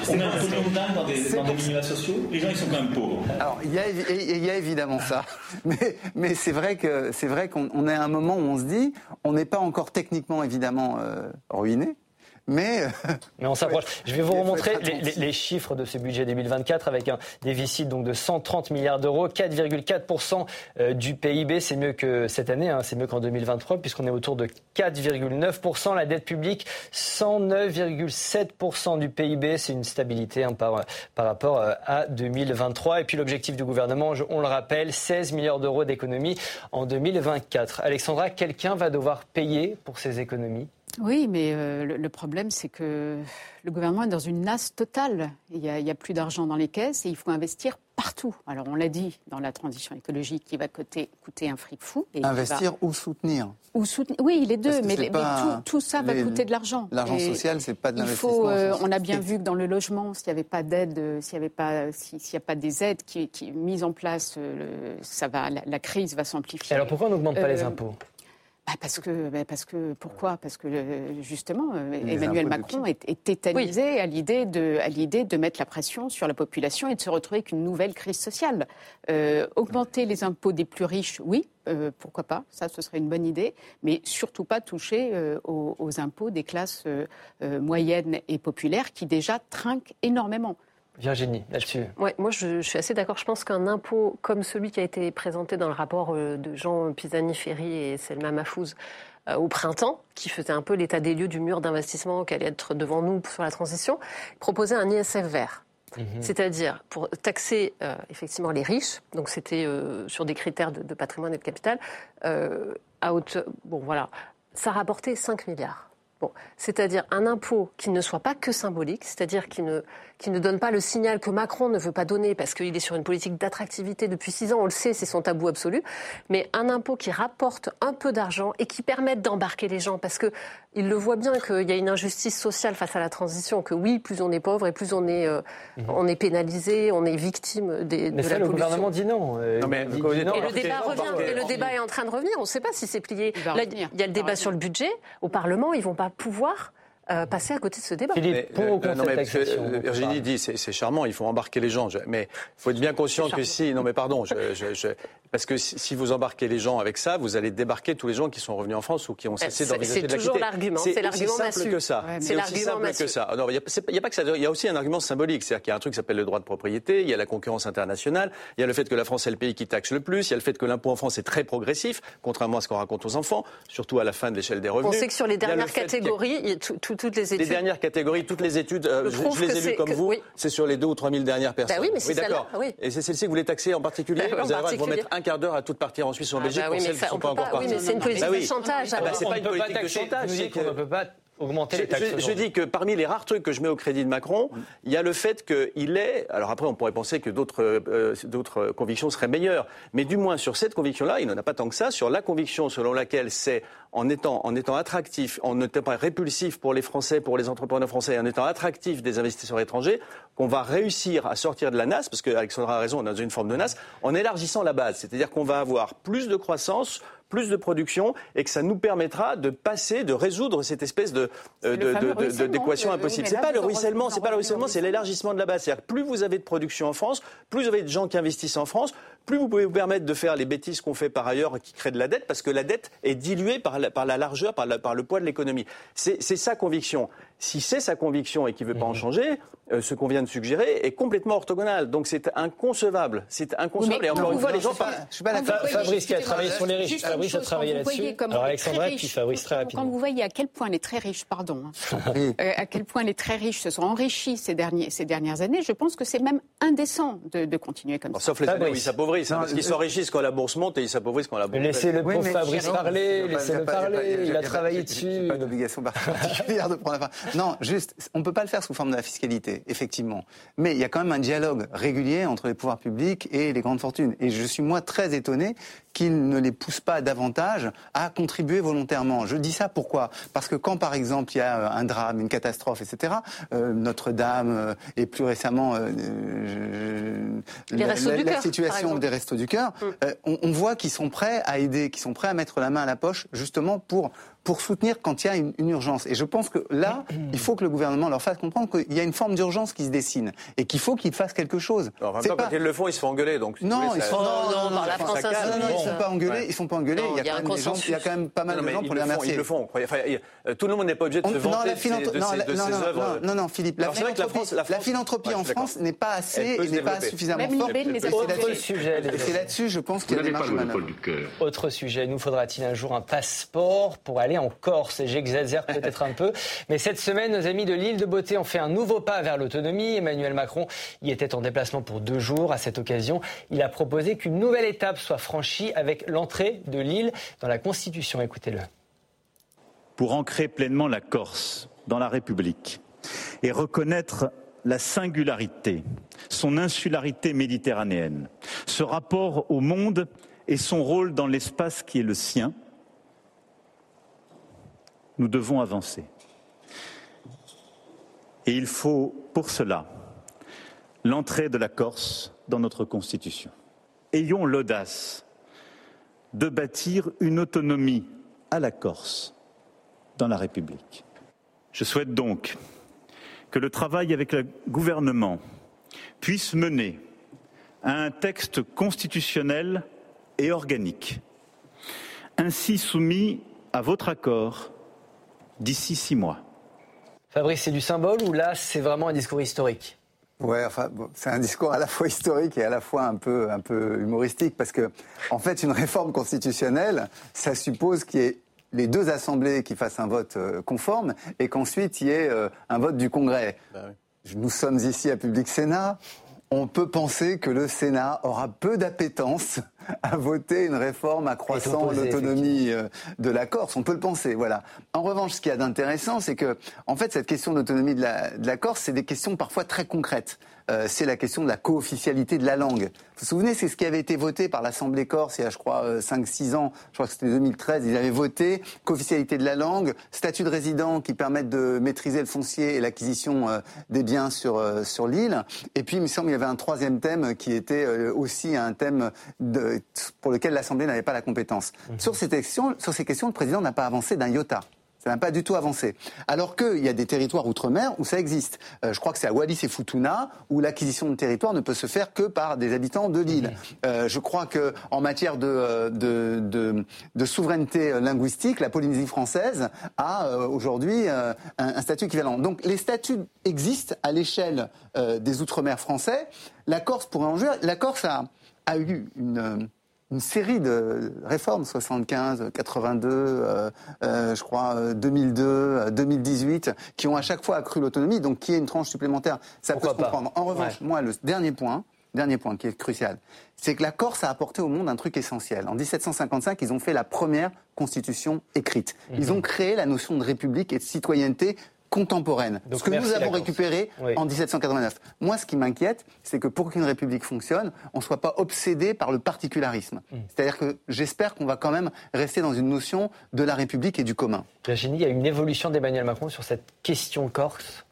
S9: on a un peu dans des, dans des sociaux? Les gens, ils sont quand même pauvres.
S2: Alors, il y a il y a évidemment ça. Mais, mais c'est vrai que c'est vrai qu'on est à un moment où on se dit, on n'est pas encore techniquement évidemment euh, ruiné. Mais, euh,
S1: mais on s'approche. Je vais vous remontrer les, chiffres de ce budget 2024 avec un déficit donc de 130 milliards d'euros, 4,4% euh, du PIB. C'est mieux que cette année, hein, c'est mieux qu'en 2023 puisqu'on est autour de 4,9%. La dette publique, 109,7% du PIB. C'est une stabilité hein, par, par rapport euh, à 2023. Et puis l'objectif du gouvernement, on le rappelle, 16 milliards d'euros d'économies en 2024. Alexandra, quelqu'un va devoir payer pour ces économies?
S4: Oui, mais euh, le, problème, c'est que le gouvernement est dans une nasse totale. Il n'y a, plus d'argent dans les caisses et il faut investir partout. Alors, on l'a dit dans la transition écologique qui va coûter, coûter un fric fou.
S2: investir ou soutenir
S4: ou soutenir. Oui, les deux, mais, tout, ça va coûter de l'argent.
S2: L'argent social, c'est pas de l'investissement.
S4: Euh, on a bien vu que dans le logement, s'il n'y avait pas d'aide, euh, s'il n'y avait pas, s'il n'y a pas des aides qui, qui mises en place, ça va, la, crise va s'amplifier.
S1: Alors pourquoi on n'augmente pas les impôts?
S4: Bah, parce que, bah, parce que pourquoi? Parce que justement, euh, Emmanuel Macron est, est, tétanisé à l'idée de, à l'idée de mettre la pression sur la population et de se retrouver avec une nouvelle crise sociale. Euh, augmenter les impôts des plus riches, oui, euh, pourquoi pas? Ça, ce serait une bonne idée, mais surtout pas toucher aux, aux, impôts des classes moyennes et populaires qui déjà trinquent énormément.
S1: Virginie, là-dessus.
S3: Ouais, moi, je, suis assez d'accord. Je pense qu'un impôt comme celui qui a été présenté dans le rapport euh, de Jean Pisani-Ferry et Selma Mahfouz euh, au printemps, qui faisait un peu l'état des lieux du mur d'investissement qui allait être devant nous sur la transition, proposait un ISF vert. Mhm. C'est-à-dire pour taxer euh, effectivement les riches, donc c'était sur des critères de, de, patrimoine et de capital, à haute, bon voilà, ça rapportait 5 milliards. Bon, c'est-à-dire un impôt qui ne soit pas que symbolique, c'est-à-dire qui ne, qui ne donne pas le signal que Macron ne veut pas donner parce qu'il est sur une politique d'attractivité depuis six ans, on le sait, c'est son tabou absolu, mais un impôt qui rapporte un peu d'argent et qui permette d'embarquer les gens parce que il le voit bien qu'il y a une injustice sociale face à la transition, que oui, plus on est pauvre et plus on est, euh, mhm. on est pénalisé, on est victime des,
S1: mais
S3: de
S1: ça,
S3: le
S1: gouvernement dit non.
S3: Euh, non mais, et le débat revient, et le débat est en train de revenir. On ne sait pas si c'est plié. Il, Là, il y a le débat sur le budget. Au Parlement, ils vont pas pouvoir euh, passer à côté de ce débat.
S1: Philippe, pour ou contre
S6: euh, Virginie dit c'est charmant, il faut embarquer les gens. mais il faut être bien conscient que si, non mais pardon, je, parce que si vous embarquez les gens avec ça, vous allez débarquer tous les gens qui sont revenus en France ou qui ont cessé d'envisager de
S3: la C'est toujours l'argument, c'est l'argument
S6: simple que ça. c'est aussi simple que ça. il n'y a, pas que ça. Il y a aussi un argument symbolique, c'est-à-dire qu'il y a un truc qui s'appelle le droit de propriété, il y a la concurrence internationale, il y a le fait que la France est le pays qui taxe le plus, il y a le fait que l'impôt en France est très progressif, contrairement à ce qu'on raconte aux enfants, surtout à la fin de l'échelle des revenus.
S3: On sait que sur les dernières catégories, toutes les études.
S6: Les dernières catégories, toutes les études, euh, je, les ai lues comme vous, c'est sur les 2 ou 3 000 dernières personnes.
S3: oui, mais c'est d'accord.
S6: Et c'est celle-ci que vous voulez taxer en particulier bah Vous allez mettre un quart d'heure à toute partie en Suisse ou en ah Belgique
S3: bah oui,
S6: pour celles qui ne sont pas, encore parties.
S3: Oui, mais c'est une politique bah de chantage.
S6: Ah bah, c'est pas une politique de chantage.
S1: On ne peut pas augmenter les taxes.
S6: Je, dis que parmi les rares trucs que je mets au crédit de Macron, il y a le fait qu'il est. Alors après, on pourrait penser que d'autres euh, d'autres convictions seraient meilleures, mais du moins sur cette conviction-là, il n'en a pas tant que ça. Sur la conviction selon laquelle c'est en étant, en étant attractif, en n'étant pas répulsif pour les Français, pour les entrepreneurs français, en étant attractif des investisseurs étrangers, qu'on va réussir à sortir de la NAS, parce qu'Alexandra a raison, on est dans une forme de NAS, en élargissant la base. C'est-à-dire qu'on va avoir plus de croissance, plus de production et que ça nous permettra de passer, de résoudre cette espèce de,
S4: ruissellement,
S6: d'équation
S4: le-
S6: impossible. C'est pas le ruissellement, c'est pas le ruissellement, c'est l'élargissement de la base. C'est-à-dire plus vous avez de production en France, plus vous avez de gens qui investissent en France, plus vous pouvez vous permettre de faire les bêtises qu'on fait par ailleurs qui créent de la dette, parce que la dette est diluée par la, par la largeur, par, la- par le poids de l'économie. C'est sa conviction. Si c'est sa conviction et qu'il ne veut pas en changer, euh, ce qu'on vient de suggérer est complètement orthogonal. Donc c'est inconcevable. C'est inconcevable. Et encore
S4: quand
S6: une
S4: vous
S6: fois, les
S4: voyez-
S6: gens parlent.
S2: pas, je suis pas
S1: Fabrice qui a travaillé sur les riches. Fabrice a travaillé
S4: quand vous
S1: là-dessus. Alors Alexandra,
S4: très
S1: puis Fabrice très
S4: quand-
S1: rapidement.
S4: Quand vous voyez à quel point les très riches, pardon, hein, euh, à quel point les très riches se sont enrichis ces, derniers, ces dernières années, je pense que c'est même indécent de, de continuer comme
S6: Alors,
S4: ça.
S6: sauf les années où ils s'appauvrissent, hein,
S2: Non,
S6: parce qu'ils
S2: euh,
S6: s'enrichissent quand la bourse monte et ils s'appauvrissent quand la bourse.
S1: Laissez le pauvre Fabrice parler, laissez-le parler, il a travaillé dessus.
S2: pas d'obligation particulière de prendre la parole. Non, juste, on ne peut pas le faire sous forme de la fiscalité, effectivement. Mais il y a quand même un dialogue régulier entre les pouvoirs publics et les grandes fortunes. Et je suis, moi, très étonné qu'ils ne les poussent pas davantage à contribuer volontairement. Je dis ça pourquoi? Parce que quand, par exemple, il y a euh, un drame, une catastrophe, etc., euh, Notre-Dame euh, et plus récemment euh,
S3: Les
S2: la, la- situation
S3: exemple.
S2: Des Restos du Cœur, euh, on, on voit qu'ils sont prêts à aider, qu'ils sont prêts à mettre la main à la poche, justement pour pour soutenir quand il y a une, une urgence. Et je pense que là, il faut que le gouvernement leur fasse comprendre qu'il y a une forme d'urgence qui se dessine et qu'il faut qu'ils fassent quelque chose.
S6: Alors, en même temps,
S2: pas-
S6: quand ils le font, ils se font engueuler. Donc, si
S2: non,
S6: voulez,
S2: ils
S6: ça-
S2: sont,
S3: Oh, non, par la
S2: enfin,
S3: France
S2: ça. Non, non, ils sont pas engueulés, ils sont pas engueulés.
S3: Non,
S2: il y a
S3: il y a
S2: quand même des gens, il y a quand même pas mal
S6: Non,
S2: de gens pour
S6: le
S2: les
S6: font,
S2: remercier.
S6: Ils le font. Enfin, il- euh, tout le monde n'est pas obligé de
S2: On-
S6: se
S2: non,
S6: vanter
S2: la
S6: de
S2: non, la- non, non,
S6: œuvres.
S2: non, non, non, Philippe, la
S6: la
S2: philanthropie,
S6: la
S2: la
S6: Ouais,
S2: en. France n'est pas assez et
S6: se
S2: n'est pas suffisamment forte.
S4: ne
S2: c'est
S1: Autre
S2: là-dessus-
S1: sujet, les
S2: et c'est là-dessus, je pense qu'il y a des marges de manœuvre.
S1: Autre sujet, nous faudra-t-il un jour un passeport pour aller en Corse J'exagère peut-être un peu, mais cette semaine, nos amis de l'île de Beauté ont fait un nouveau pas vers l'autonomie. Emmanuel Macron y était en déplacement pour deux jours. À cette occasion, il a proposé qu'une nouvelle étape soit franchie avec l'entrée de l'île dans la Constitution. Écoutez-le.
S5: pour ancrer pleinement la Corse dans la République et reconnaître la singularité, son insularité méditerranéenne, ce rapport au monde et son rôle dans l'espace qui est le sien, nous devons avancer. Et il faut pour cela l'entrée de la Corse dans notre Constitution. Ayons l'audace de bâtir une autonomie à la Corse dans la République. Je souhaite donc que le travail avec le gouvernement puisse mener à un texte constitutionnel et organique, ainsi soumis à votre accord d'ici six mois.
S1: Fabrice, c'est du symbole ou là, c'est vraiment un discours historique
S2: Ouais, enfin, bon, c'est un discours à la fois historique et à la fois un peu, un peu humoristique, parce que, en fait, une réforme constitutionnelle, ça suppose qu'il y ait les deux assemblées qui fassent un vote euh, conforme et qu'ensuite il y ait euh, un vote du Congrès. Nous sommes ici à Public Sénat. On peut penser que le Sénat aura peu d'appétence à voter une réforme accroissant l'autonomie euh, de la Corse. On peut le penser, voilà. En revanche, ce qu'il y a d'intéressant, c'est que, en fait, cette question d'autonomie de la, de la Corse, c'est des questions parfois très concrètes. Euh, c'est la question de la co-officialité de la langue. Vous vous souvenez, c'est ce qui avait été voté par l'Assemblée corse il y a, je crois, euh, 5-6 ans. Je crois que c'était 2013. Ils avaient voté co-officialité de la langue, statut de résident qui permettent de maîtriser le foncier et l'acquisition euh, des biens sur, euh, sur l'île. Et puis, il me semble qu'il y avait un troisième thème qui était euh, aussi un thème de, pour lequel l'Assemblée n'avait pas la compétence. Sur, ces questions, sur ces questions, le président n'a pas avancé d'un iota. Ça n'a pas du tout avancé. Alors qu'il y a des territoires outre-mer où ça existe. Euh, je crois que c'est à Wallis et Futuna où l'acquisition de territoire ne peut se faire que par des habitants de l'île. Euh, je crois que en matière de, euh, de, de, de souveraineté linguistique, la Polynésie française a euh, aujourd'hui un, un statut équivalent. Donc les statuts existent à l'échelle des outre-mer français. La Corse pourrait en jouer. La Corse a, a eu une une série de réformes, 75, 82, euh, euh, je crois euh, 2002, euh, 2018, qui ont à chaque fois accru l'autonomie, donc qui est une tranche supplémentaire. Ça
S1: Pourquoi
S2: peut se comprendre. En revanche, moi, le dernier point, dernier point qui est crucial, c'est que la Corse a apporté au monde un truc essentiel. En 1755, ils ont fait la première constitution écrite. Ils ont créé la notion de république et de citoyenneté contemporaine.
S1: Donc,
S2: ce que nous avons récupéré
S1: Oui.
S2: en 1789. Moi, ce qui m'inquiète, c'est que pour qu'une république fonctionne, on ne soit pas obsédé par le particularisme.
S1: Hmm.
S2: C'est-à-dire que j'espère qu'on va quand même rester dans une notion de la république et du commun.
S1: Virginie, il y a une évolution d'Emmanuel Macron sur cette question corse?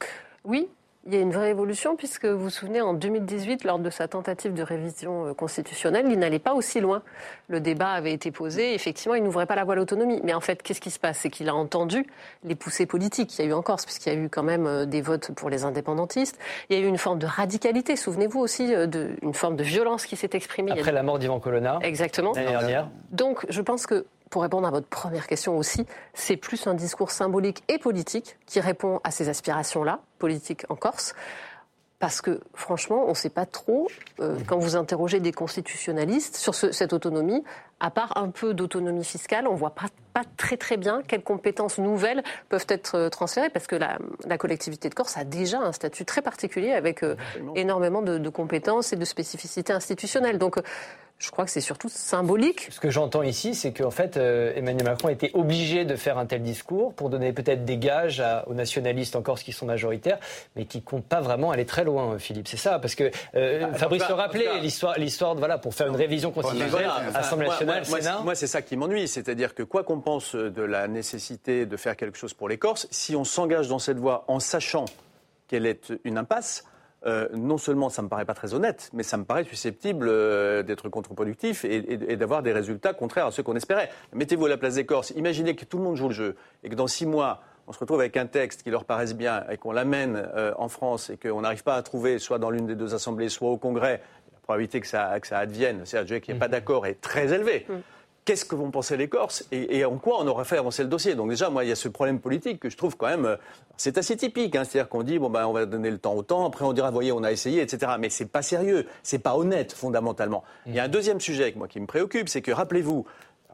S3: Oui, il y a une vraie évolution puisque vous vous souvenez, en 2018, lors de sa tentative de révision euh, constitutionnelle, il n'allait pas aussi loin. Le débat avait été posé, effectivement, il n'ouvrait pas la voie à l'autonomie. Mais en fait, qu'est-ce qui se passe? C'est qu'il a entendu les poussées politiques qu'il y a eu en Corse, puisqu'il y a eu quand même euh, des votes pour les indépendantistes. Il y a eu une forme de radicalité, souvenez-vous aussi, euh, de, une forme de violence qui s'est exprimée.
S1: Après la mort d'Ivan Colonna,
S3: Exactement.
S1: l'année dernière.
S3: Donc, je pense que pour répondre à votre première question aussi, c'est plus un discours symbolique et politique qui répond à ces aspirations-là, politiques en Corse. Parce que franchement, on ne sait pas trop, euh, quand vous interrogez des constitutionnalistes sur ce- cette autonomie, à part un peu d'autonomie fiscale, on ne voit pas, pas très très bien quelles compétences nouvelles peuvent être euh, transférées, parce que la, la collectivité de Corse a déjà un statut très particulier avec euh, énormément de, de compétences et de spécificités institutionnelles. Donc, je crois que c'est surtout symbolique.
S1: Ce que j'entends ici, c'est qu'en fait, euh, Emmanuel Macron a été obligé de faire un tel discours pour donner peut-être des gages à- aux nationalistes en Corse qui sont majoritaires, mais qui comptent pas vraiment aller très loin, euh, Philippe. C'est ça, parce que euh,
S6: Ah,
S1: Fabrice
S6: cas-
S1: rappelait, l'histoire, l'histoire, de- voilà, pour faire une révision constitutionnelle, Assemblée
S6: moi-
S1: nationale,
S6: moi, moi,
S1: Sénat.
S6: c'est- Moi, c'est ça qui m'ennuie. C'est-à-dire que quoi qu'on pense de la nécessité de faire quelque chose pour les Corses, si on s'engage dans cette voie en sachant qu'elle est une impasse, euh, non seulement ça me paraît pas très honnête, mais ça me paraît susceptible euh, d'être contre-productif et, et- et d'avoir des résultats contraires à ceux qu'on espérait. Mettez-vous à la place des Corses. Imaginez que tout le monde joue le jeu et que dans six mois, on se retrouve avec un texte qui leur paraisse bien et qu'on l'amène euh, en France et qu'on n'arrive pas à trouver soit dans l'une des deux assemblées, soit au Congrès, la probabilité que ça, que ça advienne, c'est-à-dire qu'il n'y ait pas d'accord, est très élevée. Qu'est-ce que vont penser les Corses et, en quoi on aurait fait avancer le dossier Donc déjà, moi, il y a ce problème politique que je trouve quand même, euh, c'est assez typique. hein. C'est-à-dire qu'on dit bon ben on va donner le temps au temps, après on dira voyez on a essayé, etc. Mais c'est pas sérieux, c'est pas honnête fondamentalement. Il y a un deuxième sujet moi qui me préoccupe, c'est que rappelez-vous.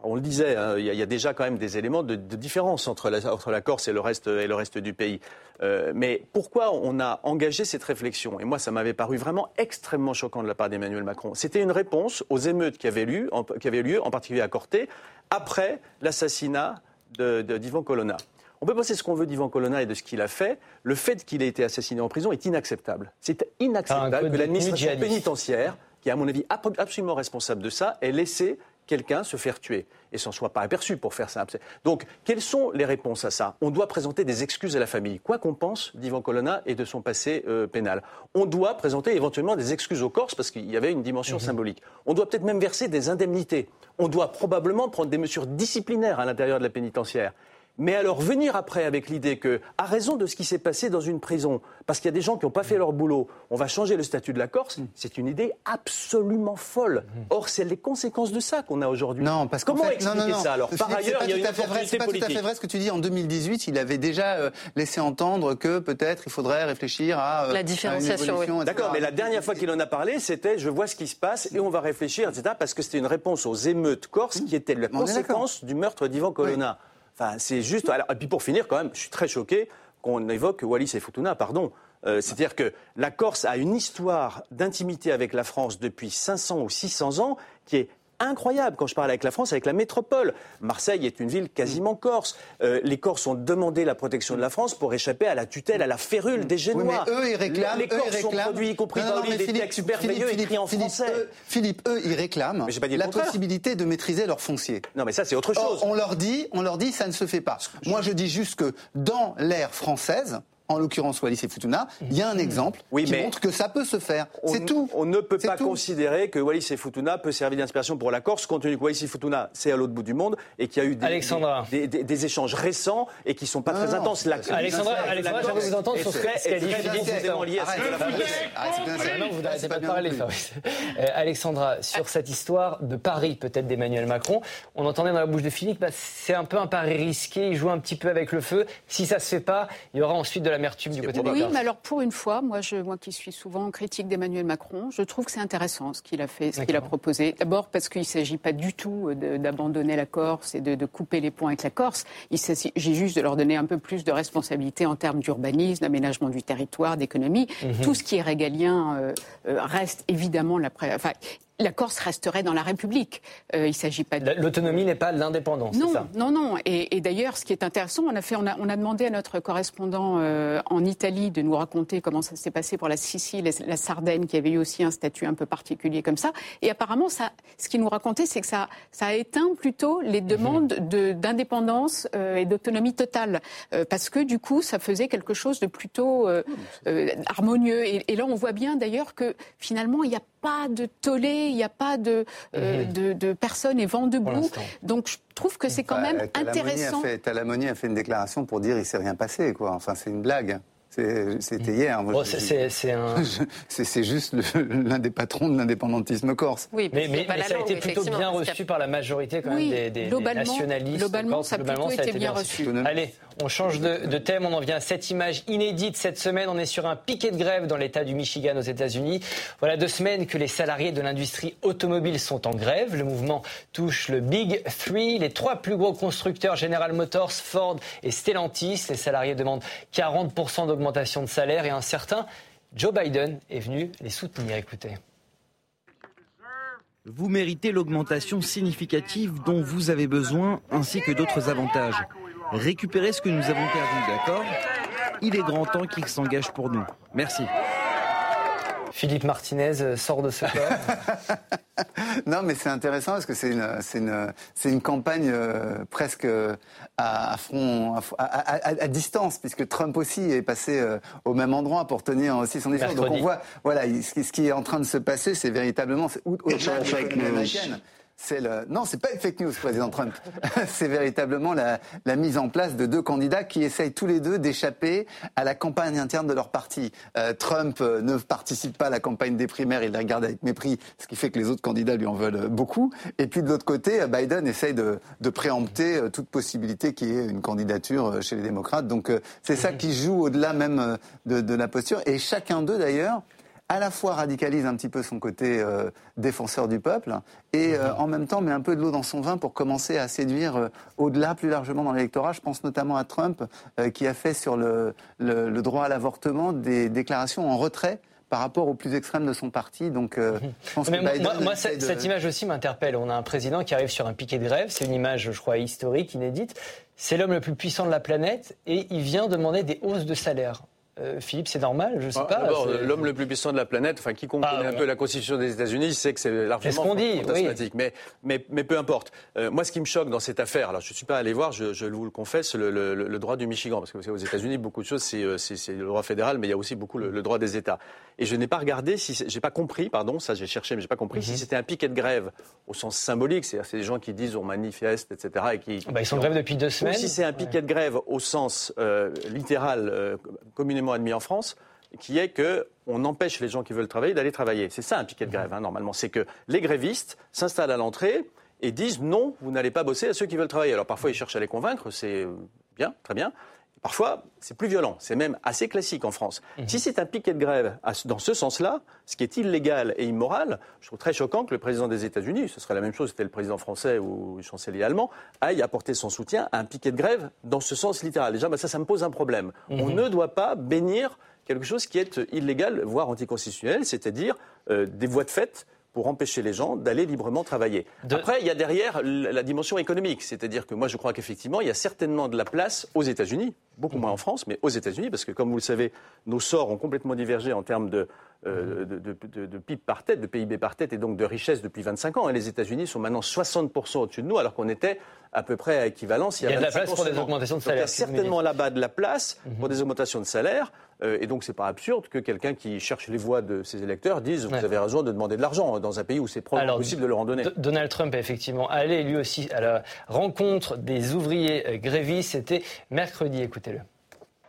S6: On le disait, hein, il y, a- il y a déjà quand même des éléments de, de différence entre la, entre la Corse et le reste, et le reste du pays. Euh, mais pourquoi on a engagé cette réflexion? Et moi, ça m'avait paru vraiment extrêmement choquant de la part d'Emmanuel Macron. C'était une réponse aux émeutes qui avaient, lieu, en, qui avaient lieu, en particulier à Corté, après l'assassinat de- de- d'Ivan Colonna. On peut penser ce qu'on veut d'Ivan Colonna et de ce qu'il a fait. Le fait qu'il ait été assassiné en prison est inacceptable. C'est inacceptable que l'administration pénitentiaire, qui est à mon avis absolument responsable de ça, ait laissé quelqu'un se faire tuer et s'en soit pas aperçu pour faire ça. Donc, quelles sont les réponses à ça? On doit présenter des excuses à la famille, quoi qu'on pense d'Ivan Colonna et de son passé euh, pénal. On doit présenter éventuellement des excuses aux Corses parce qu'il y avait une dimension symbolique. On doit peut-être même verser des indemnités. On doit probablement prendre des mesures disciplinaires à l'intérieur de la pénitentiaire. Mais alors venir après avec l'idée que, à raison de ce qui s'est passé dans une prison, parce qu'il y a des gens qui n'ont pas fait leur boulot, on va changer le statut de la Corse, c'est une idée absolument folle. Or, c'est les conséquences de ça qu'on a aujourd'hui.
S2: Non, parce
S6: Comment
S2: fait,
S6: expliquer
S2: non, non, non.
S6: ça alors
S2: C'est-
S6: Par
S2: c'est
S6: ailleurs,
S2: pas
S6: il y a
S2: tout
S6: une
S2: à fait vrai,
S6: opportunité
S2: C'est pas tout à fait vrai ce que tu dis. En 2018, il avait déjà euh, laissé entendre que peut-être il faudrait réfléchir à euh,
S3: La différenciation.
S6: D'accord, mais la dernière fois qu'il en a parlé, c'était je vois ce qui se passe et on va réfléchir, etc. Parce que c'était une réponse aux émeutes corses qui étaient la
S2: On
S6: conséquence du meurtre d'Ivan Colonna. C'est juste. alors, et puis pour finir, quand même, je suis très choqué qu'on évoque Wallis et Futuna, pardon. Euh, C'est-à-dire que la Corse a une histoire d'intimité avec la France depuis 500 ou 600 ans qui est incroyable. Quand je parle avec la France, avec la métropole. Marseille est une ville quasiment corse. Euh, les Corses ont demandé la protection de la France pour échapper à la tutelle, à la férule des
S2: Oui,
S6: Génois.
S2: mais eux, ils réclament.
S6: Les Corses
S2: ils réclament.
S6: produits, y compris
S2: Non, non,
S6: par
S2: non, mais
S6: des
S2: Philippe,
S6: textes
S2: Philippe,
S6: merveilleux
S2: Philippe,
S6: écrits en
S2: Philippe,
S6: français.
S2: eux- Philippe, eux, ils réclament
S6: Mais pas dit
S2: la
S6: contraire.
S2: possibilité de maîtriser leur foncier.
S6: Non, mais ça, c'est autre
S2: Or,
S6: chose.
S2: on leur dit, on leur dit, ça ne se fait pas. Moi, je dis juste que dans l'ère française, en l'occurrence Wallis et Futuna, il y a un exemple
S6: Oui,
S2: qui
S6: mais-
S2: montre que ça peut se faire.
S6: On-
S2: C'est tout.
S6: On ne peut pas
S2: tout.
S6: considérer que Wallis et Futuna peut servir d'inspiration pour la Corse, compte tenu que Wallis et Futuna, c'est à l'autre bout du monde et qu'il y a eu des,
S1: Alexandra.
S6: des, des- des échanges récents et qui sont pas
S2: Non,
S6: très
S2: non,
S6: intenses. La-
S1: Alexandra, Alexandra, j'aimerais vous entendre sur ce qu'a dit Philippe justement. vous n'arrêtez
S2: pas
S1: de parler. Fabrice. Alexandra, sur cette histoire de Paris, peut-être d'Emmanuel Macron, on entendait dans la bouche de Philippe, bah, c'est un peu un pari risqué, il joue un petit peu avec le feu. Si ça se fait pas, il y aura ensuite de l'amertume du côté des
S4: Oui, mais alors pour une fois, moi, je, moi qui suis souvent critique d'Emmanuel Macron, je trouve que c'est intéressant ce qu'il a fait, ce qu'il a proposé. D'abord parce qu'il ne s'agit pas du tout de- d'abandonner la Corse et de, de couper les ponts avec la Corse. Il s'agit juste de leur donner un peu plus de responsabilité en termes d'urbanisme, d'aménagement du territoire, d'économie.
S1: Mhm.
S4: Tout ce qui est régalien euh, euh, reste évidemment la. pré- Enfin, la Corse resterait dans la République. Euh, il s'agit pas. De...
S1: L'autonomie n'est pas l'indépendance.
S4: Non,
S1: ça
S4: non, non. Et, d'ailleurs, ce qui est intéressant, on a fait, on a, on a demandé à notre correspondant euh, en Italie de nous raconter comment ça s'est passé pour la Sicile, et la Sardaigne, qui avait eu aussi un statut un peu particulier comme ça. Et apparemment, ça, ce qu'il nous racontait, c'est que ça, ça a éteint plutôt les mhm. demandes d'indépendance euh, et d'autonomie totale, parce que du coup, ça faisait quelque chose de plutôt harmonieux. Et, et, là, on voit bien d'ailleurs que finalement, il n'y a pas de tollé, il n'y a pas de, euh, mhm. de, de, personnes et vent debout. Donc je trouve que c'est quand même intéressant.
S2: Talamoni a fait une déclaration pour dire il s'est rien passé, quoi. Enfin, c'est une blague. C'était hier. c'est juste l'un des patrons de l'indépendantisme corse.
S1: Oui, mais, mais, ça a été plutôt bien reçu par la majorité quand même des, des, nationalistes.
S4: Globalement, ça a plutôt été bien reçu.
S1: Allez, on change de, thème. On en vient à cette image inédite cette semaine. On est sur un piquet de grève dans l'État du Michigan aux États-Unis. Voilà deux semaines que les salariés de l'industrie automobile sont en grève. Le mouvement touche le Big Three, les trois plus gros constructeurs General Motors, Ford et Stellantis. Les salariés demandent 40% d'augmentation de salaire et un certain Joe Biden est venu les soutenir. Écoutez.
S10: Vous méritez l'augmentation significative dont vous avez besoin, ainsi que d'autres avantages. Récupérez ce que nous avons perdu, d'accord? Il est grand temps qu'il s'engage pour nous. Merci.
S1: Philippe Martinez euh, sort de ce corps.
S2: Non, mais c'est intéressant parce que c'est une, une, une, campagne euh, presque euh, à, front, à, distance, puisque Trump aussi est passé au même endroit pour tenir aussi son discours. Donc on voit, voilà, ce qui est en train de se passer, c'est véritablement, au c'est le... Non, c'est pas une fake news, président Trump. c'est véritablement la, mise en place de deux candidats qui essayent tous les deux d'échapper à la campagne interne de leur parti. Euh, Trump euh, ne participe pas à la campagne des primaires, il la regarde avec mépris, ce qui fait que les autres candidats lui en veulent beaucoup. Et puis de l'autre côté, Biden essaye de, préempter euh, toute possibilité qu'il y ait une candidature chez les démocrates. Donc c'est ça qui joue au-delà même de, de la posture. Et chacun d'eux, d'ailleurs, à la fois radicalise un petit peu son côté euh, défenseur du peuple et euh, en même temps met un peu de l'eau dans son vin pour commencer à séduire euh, au-delà, plus largement dans l'électorat. Je pense notamment à Trump qui a fait sur le, droit à l'avortement des déclarations en retrait par rapport aux plus extrêmes de son parti. Donc, je pense
S1: que moi, cette, image aussi m'interpelle. On a un président qui arrive sur un piquet de grève. C'est une image, je crois, historique, inédite. C'est l'homme le plus puissant de la planète et il vient demander des hausses de salaire. Euh, Philippe, c'est normal, je ne sais ah, pas.
S6: D'abord, l'homme le plus puissant de la planète, enfin quiconque ah, connaît un peu la constitution des États-Unis, sait que c'est largement
S1: ce dit,
S6: fantasmatique. Mais, mais, mais, peu importe. Euh, moi, ce qui me choque dans cette affaire, alors je ne suis pas allé voir, je, je vous le confesse, le, le, le, droit du Michigan, parce que aux États-Unis, beaucoup de choses, euh, c'est le droit fédéral, mais il y a aussi beaucoup le, droit des États. Et je n'ai pas regardé, si j'ai pas compris, pardon, ça j'ai cherché, mais j'ai pas compris si mhm. c'était un piquet de grève au sens symbolique, c'est-à-dire c'est des gens qui disent on manifeste, etc. Et qui,
S1: bah, ils sont en grève depuis deux semaines. Ou
S6: si c'est un piquet de grève au sens littéral, communément admis en France qui est que on empêche les gens qui veulent travailler d'aller travailler. C'est ça un piquet de grève, hein, normalement. C'est que les grévistes s'installent à l'entrée et disent non, vous n'allez pas bosser à ceux qui veulent travailler. Alors parfois ils cherchent à les convaincre, c'est bien, très bien. Parfois, c'est plus violent. C'est même assez classique en France. Mhm. Si c'est un piquet de grève dans ce sens-là, ce qui est illégal et immoral, je trouve très choquant que le président des États-Unis, ce serait la même chose si c'était le président français ou le chancelier allemand, aille apporter son soutien à un piquet de grève dans ce sens littéral. Déjà, bah, ça, ça me pose un problème. On mhm. ne doit pas bénir quelque chose qui est illégal, voire anticonstitutionnel, c'est-à-dire euh, des voies de fait pour empêcher les gens d'aller librement travailler. Après, il y a derrière la dimension économique, c'est-à-dire que moi je crois qu'effectivement, il y a certainement de la place aux États-Unis, beaucoup moins en France, mais aux États-Unis, parce que comme vous le savez, nos sorts ont complètement divergé en termes de, euh, de, PIB par tête, de PIB par tête et donc de richesse depuis 25 ans. Et les États-Unis sont maintenant 60% au-dessus de nous, alors qu'on était à peu près à équivalence.
S1: Il y a, de la place pour des augmentations de salaire. il y a
S6: certainement là-bas de la place pour des augmentations de salaire. Euh, et donc, c'est pas absurde que quelqu'un qui cherche les voix de ses électeurs dise Vous avez raison de demander de l'argent dans un pays où c'est probablement possible de leur en donner.
S1: Donald Trump est effectivement allé lui aussi à la rencontre des ouvriers euh, grévistes. C'était mercredi. Écoutez-le.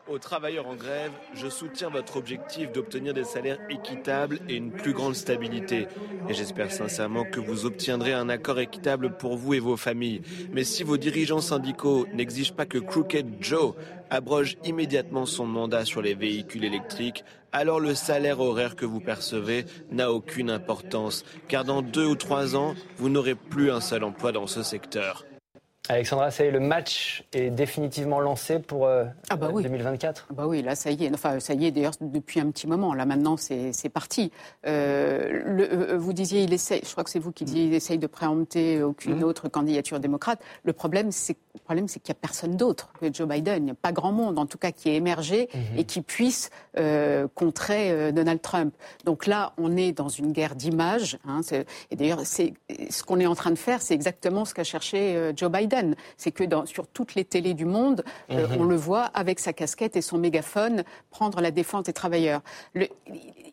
S11: Aux travailleurs en grève, je soutiens votre objectif d'obtenir des salaires équitables et une plus grande stabilité. Et j'espère sincèrement que vous obtiendrez un accord équitable pour vous et vos familles. Mais si vos dirigeants syndicaux n'exigent pas que Crooked Joe abroge immédiatement son mandat sur les véhicules électriques, alors le salaire horaire que vous percevez n'a aucune importance, car dans deux ou trois ans, vous n'aurez plus un seul emploi dans ce secteur.
S1: Alexandra, ça y est, le match est définitivement lancé pour euh,
S4: Ah bah oui.
S1: 2024
S4: Ah Bah oui, là ça y est. Enfin, ça y est d'ailleurs depuis un petit moment. Là maintenant, c'est parti. Euh, le- euh, vous disiez, il essaye. Je crois que c'est vous qui disiez, il essaye de préempter aucune
S1: Mhm.
S4: autre candidature démocrate. Le problème, c'est le problème, c'est qu'il n'y a personne d'autre que Joe Biden. Il n'y a pas grand monde, en tout cas, qui est émergé
S1: Mhm.
S4: et qui puisse euh, contrer euh, Donald Trump. Donc là, on est dans une guerre d'image. Hein, et d'ailleurs, ce qu'on est en train de faire, c'est exactement ce qu'a cherché euh, Joe Biden. C'est que dans, sur toutes les télés du monde, euh,
S1: Mhm.
S4: on le voit avec sa casquette et son mégaphone prendre la défense des travailleurs. Le-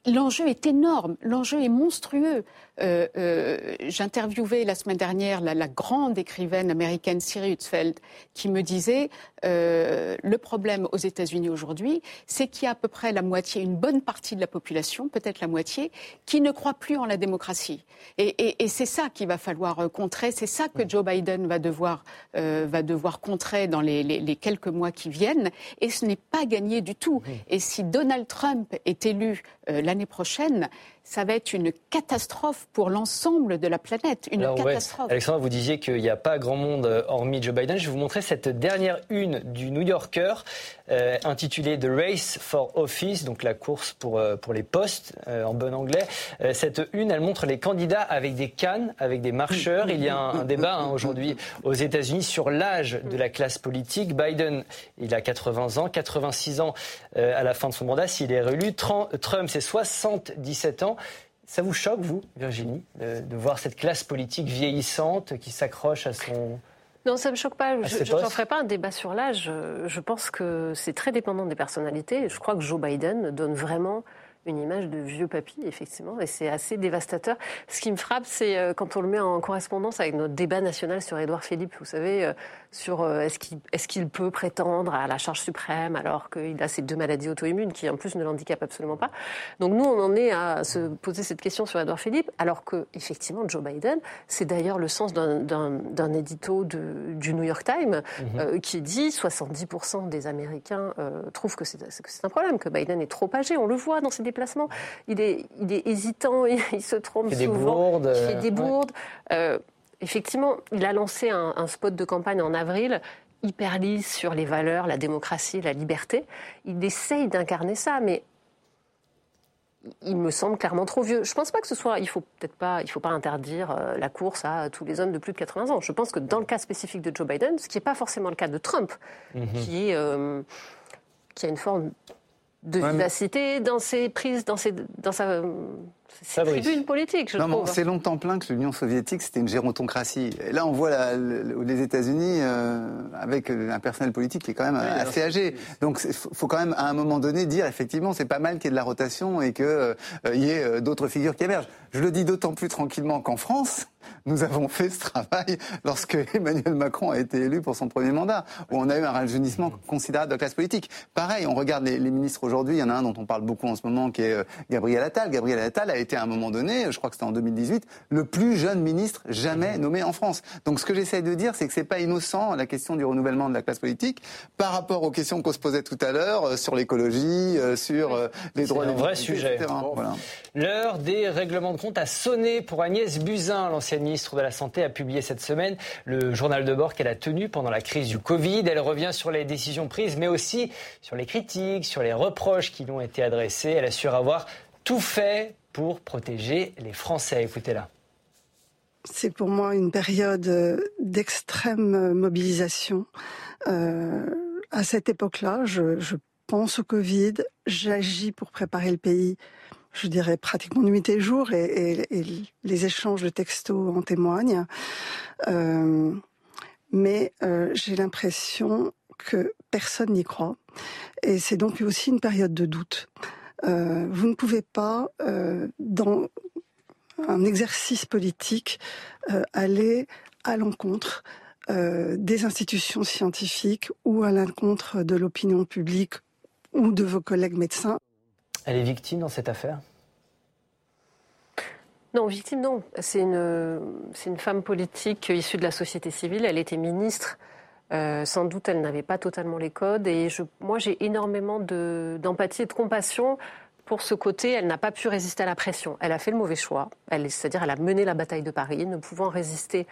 S4: L'enjeu est énorme, l'enjeu est monstrueux. Euh, euh, J'interviewais la semaine dernière la, la grande écrivaine américaine Siri Hutzfeld qui me disait le problème aux États-Unis aujourd'hui, c'est qu'il y a à peu près la moitié, une bonne partie de la population, peut-être la moitié, qui ne croit plus en la démocratie. Et, et- et c'est ça qu'il va falloir contrer, c'est ça que Joe Biden va devoir, euh, va devoir contrer dans les, les- les quelques mois qui viennent. Et ce n'est pas gagné du tout. Et si Donald Trump est élu euh, l'année prochaine, ça va être une catastrophe pour l'ensemble de la planète. Une
S1: Alors, ouais,
S4: catastrophe.
S1: Alexandra, vous disiez qu'il n'y a pas grand monde euh, hormis Joe Biden. Je vais vous montrer cette dernière une du New Yorker euh, intitulée The Race for Office, donc la course pour, euh, pour les postes euh, en bon anglais. Cette une, elle montre les candidats avec des cannes, avec des marcheurs. Il y a un, un débat hein, aujourd'hui aux États-Unis sur l'âge de la classe politique. Biden, il a 80 ans, 86 ans à la fin de son mandat s'il est réélu. Trump, c'est 77 ans. Ça vous choque, vous, Virginie, de, de voir cette classe politique vieillissante qui s'accroche à son...
S3: Non, ça me choque pas. Je n'en ferai pas un débat sur l'âge. Je- Je pense que c'est très dépendant des personnalités. Je crois que Joe Biden donne vraiment une image de vieux papy, effectivement, et c'est assez dévastateur. Ce qui me frappe, c'est euh, quand on le met en correspondance avec notre débat national sur Édouard Philippe, vous savez, euh, sur euh, est-ce qu'il est peut prétendre à la charge suprême alors qu'il a ces deux maladies auto-immunes qui, en plus, ne l'handicapent absolument pas. Donc nous, on en est à se poser cette question sur Édouard Philippe, alors que, effectivement, Joe Biden, c'est d'ailleurs le sens d'un- édito de- du New York Times euh, qui dit 70% des Américains euh, trouvent que c'est un problème, que Biden est trop âgé. On le voit dans ses déplacements. Il est, il est hésitant, il, il se trompe
S1: Il fait des
S3: souvent.
S1: bourdes,
S3: il fait des bourdes. Effectivement, il a lancé un, un spot de campagne en avril hyper lisse sur les valeurs, la démocratie, la liberté. Il essaye d'incarner ça, mais il me semble clairement trop vieux. Je pense pas que ce soit. Il faut peut-être pas. Il faut pas interdire euh, la course à tous les hommes de plus de 80 ans. Je pense que dans le cas spécifique de Joe Biden, ce qui n'est pas forcément le cas de Trump, qui est euh, qui a une forme de
S2: Ouais, mais-
S3: vivacité dans ses prises, dans ses dans sa euh,
S1: Fabrice.
S3: tribunes politiques, je
S2: Non,
S3: trouve.
S2: on s'est longtemps plaint que l'Union soviétique, c'était une gérontocratie. Et là, on voit la- le- les États-Unis euh, avec un personnel politique qui est quand même assez âgé. Donc, il faut quand même, à un moment donné, dire effectivement, c'est pas mal qu'il y ait de la rotation et qu'il y ait euh, d'autres figures qui émergent. Je le dis d'autant plus tranquillement qu'en France, nous avons fait ce travail lorsque Emmanuel Macron a été élu pour son premier mandat, où on a eu un rajeunissement considérable de la classe politique. Pareil, on regarde les, les ministres aujourd'hui, il y en a un dont on parle beaucoup en ce moment qui est euh, Gabriel Attal. Gabriel Attal a été à un moment donné, je crois que c'était en 2018, le plus jeune ministre jamais nommé en France. Donc ce que j'essaie de dire, c'est que c'est pas innocent la question du renouvellement de la classe politique par rapport aux questions qu'on se posait tout à l'heure euh, sur l'écologie, euh, sur euh, les droits
S1: un
S2: des
S1: vrai sujet.
S2: etc.
S1: Bon.
S2: Voilà.
S1: L'heure des règlements de compte a sonné pour Agnès Buzyn. L'ancienne ministre de la Santé a publié cette semaine le journal de bord qu'elle a tenu pendant la crise du Covid. Elle revient sur les décisions prises, mais aussi sur les critiques, sur les reproches qui lui ont été adressés. Elle assure avoir tout fait pour protéger les Français. Écoutez-la.
S12: C'est pour moi une période euh, d'extrême euh, mobilisation. Euh, à cette époque-là, je, pense au Covid, j'agis pour préparer le pays, je dirais pratiquement nuit et jour, et, et- les échanges de textos en témoignent. Mais j'ai l'impression que personne n'y croit. Et c'est donc aussi une période de doute. Euh, vous ne pouvez pas, euh, dans un exercice politique, euh, aller à l'encontre euh, des institutions scientifiques ou à l'encontre de l'opinion publique ou de vos collègues médecins.
S1: Elle est victime dans cette affaire?
S3: Non, victime, non. C'est une, c'est une femme politique issue de la société civile. Elle était ministre. Euh, sans doute, elle n'avait pas totalement les codes. Et je, moi, j'ai énormément de, d'empathie et de compassion pour ce côté. Elle n'a pas pu résister à la pression. Elle a fait le mauvais choix. Elle, c'est-à-dire, elle a mené la bataille de Paris, ne pouvant résister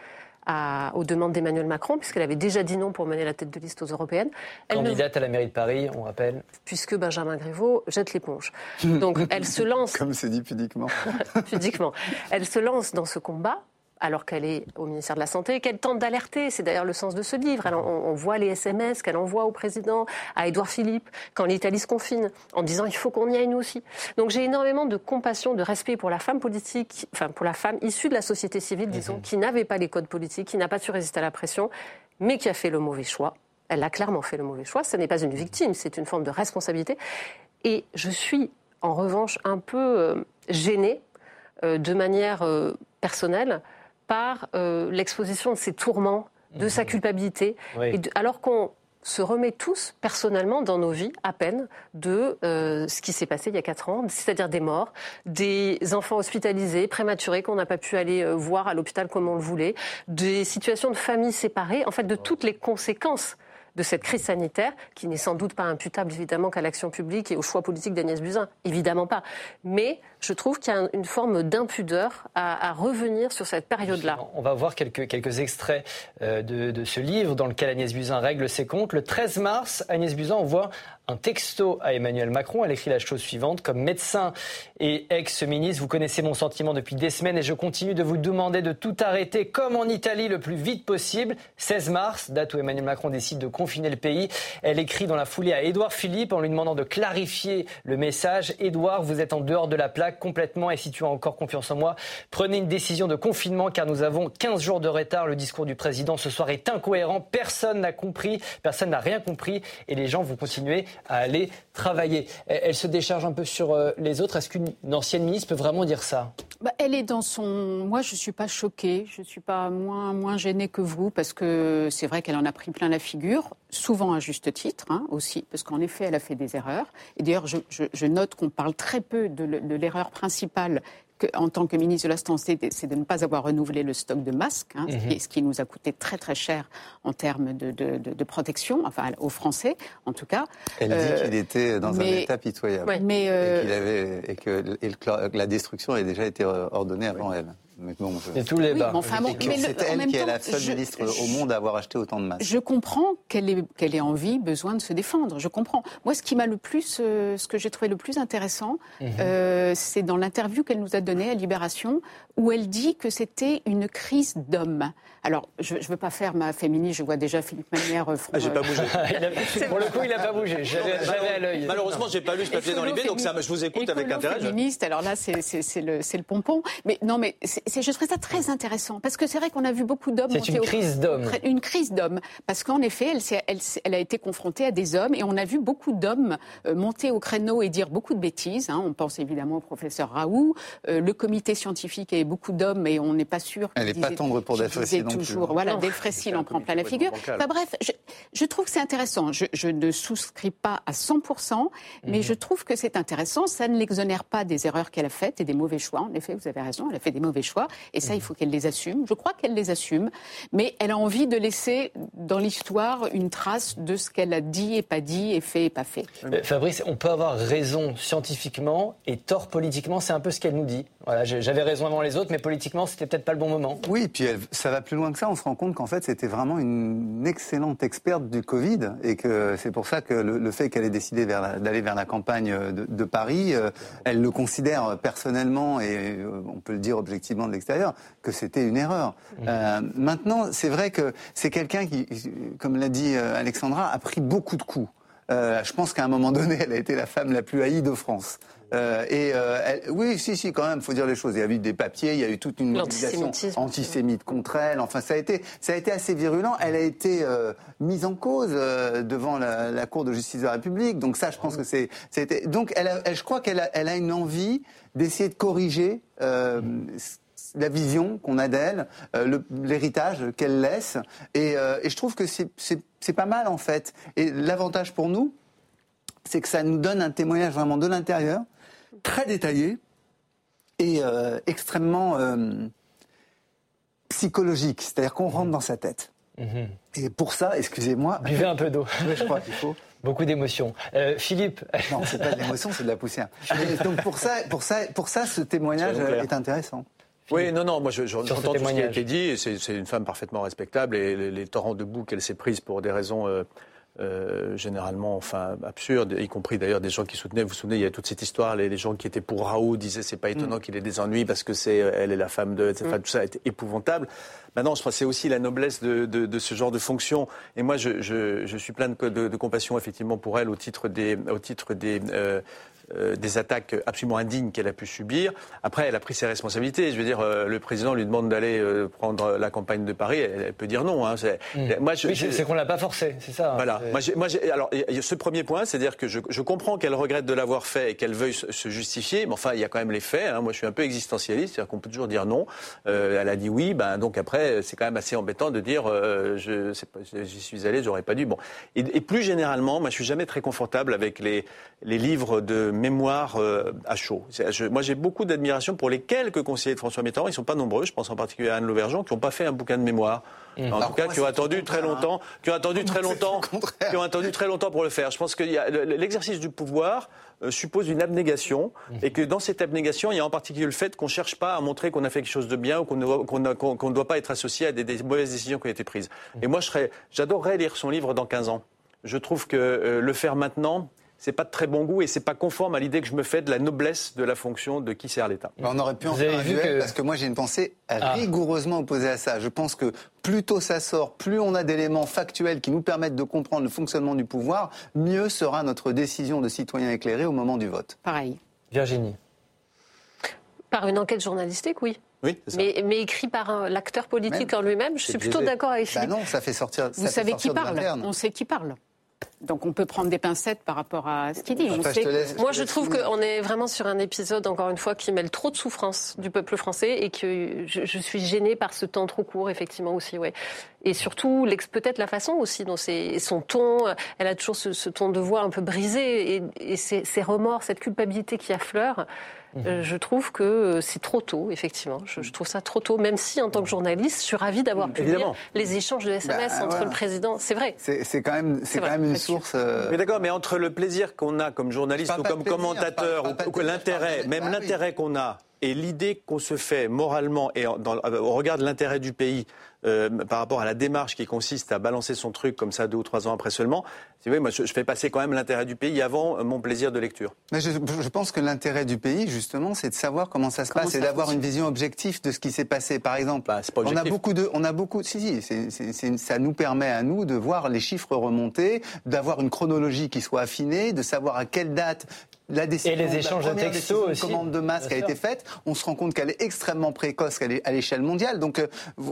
S3: aux demandes d'Emmanuel Macron, puisqu'elle avait déjà dit non pour mener la tête de liste aux européennes.
S1: Candidate à la mairie de Paris, on rappelle.
S3: Puisque Benjamin Griveaux jette l'éponge. Donc elle se lance.
S2: Comme c'est dit pudiquement.
S3: pudiquement. Elle se lance dans ce combat alors qu'elle est au ministère de la Santé, qu'elle tente d'alerter. C'est d'ailleurs le sens de ce livre. on, voit les SMS qu'elle envoie au président, à Édouard Philippe, quand l'Italie se confine, en disant il faut qu'on y aille nous aussi. Donc j'ai énormément de compassion, de respect pour la femme politique, enfin pour la femme issue de la société civile, disons, mhm. qui n'avait pas les codes politiques, qui n'a pas su résister à la pression, mais qui a fait le mauvais choix. Elle a clairement fait le mauvais choix. Ce n'est pas une victime, c'est une forme de responsabilité. Et je suis en revanche un peu euh, gênée euh, de manière euh, personnelle par euh, l'exposition de ses tourments, de sa mhm. culpabilité, alors qu'on se remet tous personnellement dans nos vies à peine de euh, ce qui s'est passé il y a quatre ans, c'est-à-dire des morts, des enfants hospitalisés, prématurés qu'on n'a pas pu aller euh, voir à l'hôpital comme on le voulait, des situations de familles séparées, en fait de toutes les conséquences de cette crise sanitaire, qui n'est sans doute pas imputable évidemment qu'à l'action publique et au choix politique d'Agnès Buzyn, évidemment pas. Mais je trouve qu'il y a une forme d'impudeur à, revenir sur cette période-là.
S1: On va voir quelques, quelques extraits euh, de, de, ce livre dans lequel Agnès Buzyn règle ses comptes. Le 13 mars, Agnès Buzyn envoie un texto à Emmanuel Macron. Elle écrit la chose suivante. Comme médecin et ex-ministre, vous connaissez mon sentiment depuis des semaines et je continue de vous demander de tout arrêter comme en Italie le plus vite possible. 16 mars, date où Emmanuel Macron décide de confiner le pays. Elle écrit dans la foulée à Édouard Philippe en lui demandant de clarifier le message. Édouard, vous êtes en dehors de la plaque complètement et si tu as encore confiance en moi, prenez une décision de confinement car nous avons 15 jours de retard. Le discours du président ce soir est incohérent. Personne n'a compris, personne n'a rien compris et les gens vont continuer à aller travailler. Elle se décharge un peu sur euh, les autres. Est-ce qu'une ancienne ministre peut vraiment dire ça?
S4: Bah, Elle est dans son. Moi, je ne suis pas choquée. Je ne suis pas moins, moins gênée que vous parce que c'est vrai qu'elle en a pris plein la figure, souvent à juste titre hein, aussi, parce qu'en effet, elle a fait des erreurs. Et d'ailleurs, je, note qu'on parle très peu de l'erreur principale en tant que ministre de la Santé, c'est de ne pas avoir renouvelé le stock de masques, hein, mhm. ce, qui, nous a coûté très très cher en termes de, protection, enfin aux Français en tout cas.
S2: Elle dit euh, qu'il était dans un état pitoyable mais, et, euh, et, que, la destruction avait déjà été ordonnée avant elle.
S1: Mais tous les oui,
S2: c'est elle qui est la seule ministre au monde à avoir acheté autant de masques.
S4: Je comprends qu'elle ait, qu'elle ait envie, besoin de se défendre. Je comprends. Moi, ce qui m'a le plus, euh, ce que j'ai trouvé le plus intéressant, mhm. euh, c'est dans l'interview qu'elle nous a donnée à Libération, où elle dit que c'était une crise d'hommes. Alors, je ne veux pas faire ma féministe, je vois déjà Philippe Manière. Euh,
S6: ah, j'ai pas bougé.
S1: Pour le coup, il n'a pas bougé. J'avais à l'œil.
S6: Malheureusement, j'ai pas lu ce papier dans Libé, donc ça, je vous écoute avec intérêt.
S4: féministe, alors là, c'est le, le pompon. Mais non, mais je trouve ça très intéressant parce que c'est vrai qu'on a vu beaucoup d'hommes.
S1: C'est une crise d'hommes.
S4: Une crise d'hommes parce qu'en effet, elle, elle, elle, a été confrontée à des hommes et on a vu beaucoup d'hommes euh, monter au créneau et dire beaucoup de bêtises. Hein. On pense évidemment au professeur Raoult, euh, le comité scientifique et beaucoup d'hommes et on n'est pas sûr.
S2: Elle n'est pas tendre pour Delfrécy non
S4: toujours. Voilà, Delfrécy en prend plein la figure. Enfin, bref, je, je, trouve que c'est intéressant. Je, je, ne souscris pas à 100%, mais mhm. je trouve que c'est intéressant. Ça ne l'exonère pas des erreurs qu'elle a faites et des mauvais choix. En effet, vous avez raison, elle a fait des mauvais choix. Et ça, il faut qu'elle les assume. Je crois qu'elle les assume. Mais elle a envie de laisser dans l'histoire une trace de ce qu'elle a dit et pas dit, et fait et pas fait.
S1: Euh, Fabrice, on peut avoir raison scientifiquement et tort politiquement. C'est un peu ce qu'elle nous dit. Voilà, j'avais raison avant les autres, mais politiquement, c'était peut-être pas le bon moment.
S2: Oui, puis ça va plus loin que ça. On se rend compte qu'en fait, c'était vraiment une excellente experte du Covid et que c'est pour ça que le, fait qu'elle ait décidé d'aller vers la campagne de, Paris, euh, elle le considère personnellement et euh, on peut le dire objectivement de l'extérieur que c'était une erreur. Mmh. Euh, maintenant, c'est vrai que c'est quelqu'un qui, comme l'a dit euh, Alexandra, a pris beaucoup de coups. Euh, je pense qu'à un moment donné, elle a été la femme la plus haïe de France. Euh, et euh, oui, si, si, quand même, faut dire les choses. Il y a eu des papiers, il y a eu toute une mobilisation antisémite contre elle. Enfin, ça a été, ça a été assez virulent. Elle a été euh, mise en cause euh, devant la, la, Cour de justice de la République. Donc ça, je pense que c'est, été. Donc, elle, a, elle, je crois qu'elle a, elle a une envie d'essayer de corriger la vision qu'on a d'elle, euh, l'héritage qu'elle laisse. Et, euh, et, je trouve que c'est pas mal en fait. Et l'avantage pour nous, c'est que ça nous donne un témoignage vraiment de l'intérieur, très détaillé et euh, extrêmement psychologique. C'est-à-dire qu'on rentre dans sa tête. Mhm. Et pour ça, excusez-moi.
S1: Buvez un peu d'eau.
S2: je crois qu'il faut.
S1: Beaucoup d'émotions. Philippe
S2: Non, c'est pas de l'émotion, c'est de la poussière. donc pour ça, pour ça, pour ça, ce témoignage est intéressant.
S6: Oui, non, non, moi je- je- j'entends tout ce qui a été dit, et c'est une femme parfaitement respectable, et les, les torrents de boue qu'elle s'est prise pour des raisons euh, euh, généralement enfin, absurdes, y compris d'ailleurs des gens qui soutenaient, vous vous souvenez, il y a toute cette histoire, les, les gens qui étaient pour Raoult disaient c'est pas étonnant qu'il ait des ennuis parce que c'est euh, elle est la femme de, enfin, tout ça est épouvantable. Maintenant, je crois que c'est aussi la noblesse de, de- de ce genre de fonction, et moi je, je- je suis plein de, de- de compassion effectivement pour elle au titre des, au titre des euh, euh, des attaques absolument indignes qu'elle a pu subir. Après, elle a pris ses responsabilités. Je veux dire, euh, le président lui demande d'aller euh, prendre la campagne de Paris. Elle, elle peut dire non. Hein. C'est- Moi, je-
S1: Oui,
S6: je-
S1: c'est qu'on l'a pas forcé, c'est ça.
S6: voilà.
S1: C'est-
S6: Moi, j'ai- moi, j'ai- alors, y a ce premier point, c'est-à-dire que je, je comprends qu'elle regrette de l'avoir fait et qu'elle veuille se, se justifier, mais enfin, il y a quand même les faits. hein. Moi, je suis un peu existentialiste, c'est-à-dire qu'on peut toujours dire non. Elle a dit oui, ben donc après, c'est quand même assez embêtant de dire je, c'est pas- j'y suis allé, j'aurais pas dû. Bon. Et, et plus généralement, moi, je suis jamais très confortable avec les, les livres de mémoire euh, à chaud. Je- moi, j'ai beaucoup d'admiration pour les quelques conseillers de François Mitterrand. Ils sont pas nombreux. Je pense en particulier à Anne Lauvergeon, qui n'ont pas fait un bouquin de mémoire. En
S2: Alors,
S6: tout cas, qui ont attendu très
S2: contraire,
S6: longtemps, qui ont attendu très longtemps, qui ont attendu très longtemps pour le faire. Je pense que l'exercice du pouvoir euh, suppose une abnégation et que dans cette abnégation, il y a en particulier le fait qu'on ne cherche pas à montrer qu'on a fait quelque chose de bien ou qu'on ne, ne doit pas être associé à des, des mauvaises décisions qui ont été prises. Et moi, j'adorerais lire son livre dans 15 ans. Je trouve que euh, le faire maintenant, c'est pas de très bon goût et c'est pas conforme à l'idée que je me fais de la noblesse de la fonction de qui sert l'État.
S2: Bah, on aurait pu en
S1: Vous
S2: faire un duel
S1: que-
S2: parce que moi j'ai une pensée
S1: Ah.
S2: rigoureusement opposée à ça. Je pense que plus tôt ça sort, plus on a d'éléments factuels qui nous permettent de comprendre le fonctionnement du pouvoir, mieux sera notre décision de citoyen éclairé au moment du vote.
S4: Pareil.
S1: Virginie.
S3: Par une enquête journalistique, oui.
S6: Oui, c'est ça.
S3: Mais, mais écrit par l'acteur politique en lui-même, je suis plutôt d'accord avec
S2: Bah
S3: Philippe.
S2: non, ça fait sortir. ça
S4: Vous
S2: fait
S4: savez qui parle? On sait qui parle. Donc on peut prendre des pincettes par rapport à ce qu'il dit. On sait
S2: laisse-
S3: Moi, je trouve qu'on est vraiment sur un épisode, encore une fois, qui mêle trop de souffrance du peuple français et que je, je suis gênée par ce temps trop court, effectivement, aussi, ouais. Et surtout, peut-être la façon aussi dont c'est son ton, elle a toujours ce, ce ton de voix un peu brisé et, et ses, ses remords, cette culpabilité qui affleure. Euh, je trouve que euh, c'est trop tôt, effectivement. Je, je trouve ça trop tôt, même si en tant que journaliste, je suis ravie d'avoir pu lire les échanges de SMS
S2: Bah,
S3: entre
S2: voilà.
S3: le président. C'est vrai.
S2: C'est quand même, c'est quand
S3: vrai,
S2: même une source. euh,
S6: Mais d'accord, mais entre le plaisir qu'on a comme journaliste ou comme
S2: plaisir,
S6: commentateur, ou, l'intérêt, même
S2: oui.
S6: l'intérêt qu'on a, et l'idée qu'on se fait moralement et en- dans- au regard de l'intérêt du pays euh, par rapport à la démarche qui consiste à balancer son truc comme ça deux ou trois ans après seulement, si vous voyez, moi je, je fais passer quand même l'intérêt du pays avant euh, mon plaisir de lecture.
S2: Mais je, je pense que l'intérêt du pays, justement, c'est de savoir comment ça se
S4: Comment
S2: passe et d'avoir une vision objective de ce qui s'est passé. Par exemple,
S6: Bah, pas
S2: on a beaucoup de, on a beaucoup, si si, c'est- c'est- c'est- ça nous permet à nous de voir les chiffres remonter, d'avoir une chronologie qui soit affinée, de savoir à quelle date la décision,
S1: Et les
S2: la
S1: échanges de textos
S2: de
S1: aussi,
S2: commande de masque a
S1: sûr.
S2: été faite. On se rend compte qu'elle est extrêmement précoce qu'elle est à l'échelle mondiale. Donc euh,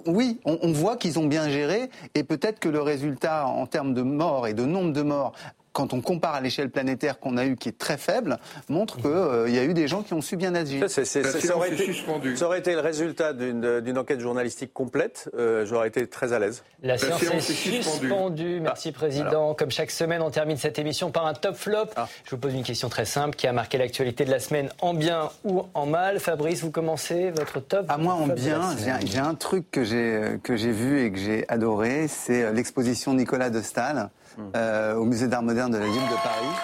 S2: oui, on, on voit qu'ils ont bien géré et peut-être que le résultat en termes de morts et de nombre de morts quand on compare à l'échelle planétaire qu'on a eu, qui est très faible, montre qu'il y a eu des gens qui ont su bien agir.
S6: Ça, c'est- c'est-
S13: La
S6: ça
S13: séance
S6: aurait été,
S13: suspendue.
S6: ça aurait été le résultat d'une d'une enquête journalistique complète, euh, j'aurais été très à l'aise.
S1: La, séance, est,
S13: séance est suspendue.
S1: suspendue. Merci, Président. Comme chaque semaine, on termine cette émission par un top flop.
S6: Ah.
S1: Je vous pose une question très simple qui a marqué l'actualité de la semaine en bien ou en mal. Fabrice, vous commencez votre top
S2: À moi, en
S1: la
S2: bien,
S1: semaine.
S2: j'ai j'ai un truc que j'ai euh, que j'ai vu et que j'ai adoré, c'est euh, l'exposition Nicolas de Staël euh, au musée d'art moderne de la ville de Paris.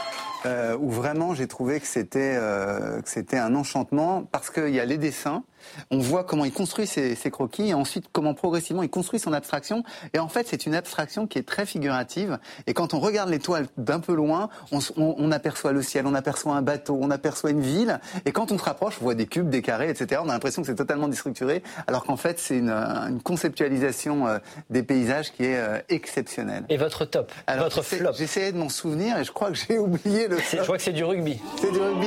S2: euh, où vraiment j'ai trouvé euh, que c'était un enchantement parce qu'il y a les dessins, on voit comment il construit ses, ses croquis et ensuite comment progressivement il construit son abstraction. Et en fait, c'est une abstraction qui est très figurative. Et quand on regarde l'étoile d'un peu loin, on, s- on- on aperçoit le ciel, on aperçoit un bateau, on aperçoit une ville. Et quand on se rapproche, on voit des cubes, des carrés, etc. On a l'impression que c'est totalement déstructuré, alors qu'en fait, c'est une, une conceptualisation euh, des paysages qui est euh, exceptionnelle.
S1: Et votre top
S2: Alors,
S1: Votre flop
S2: J'essayais de m'en souvenir et je crois que j'ai oublié le.
S1: Je crois que c'est du rugby.
S2: C'est du rugby.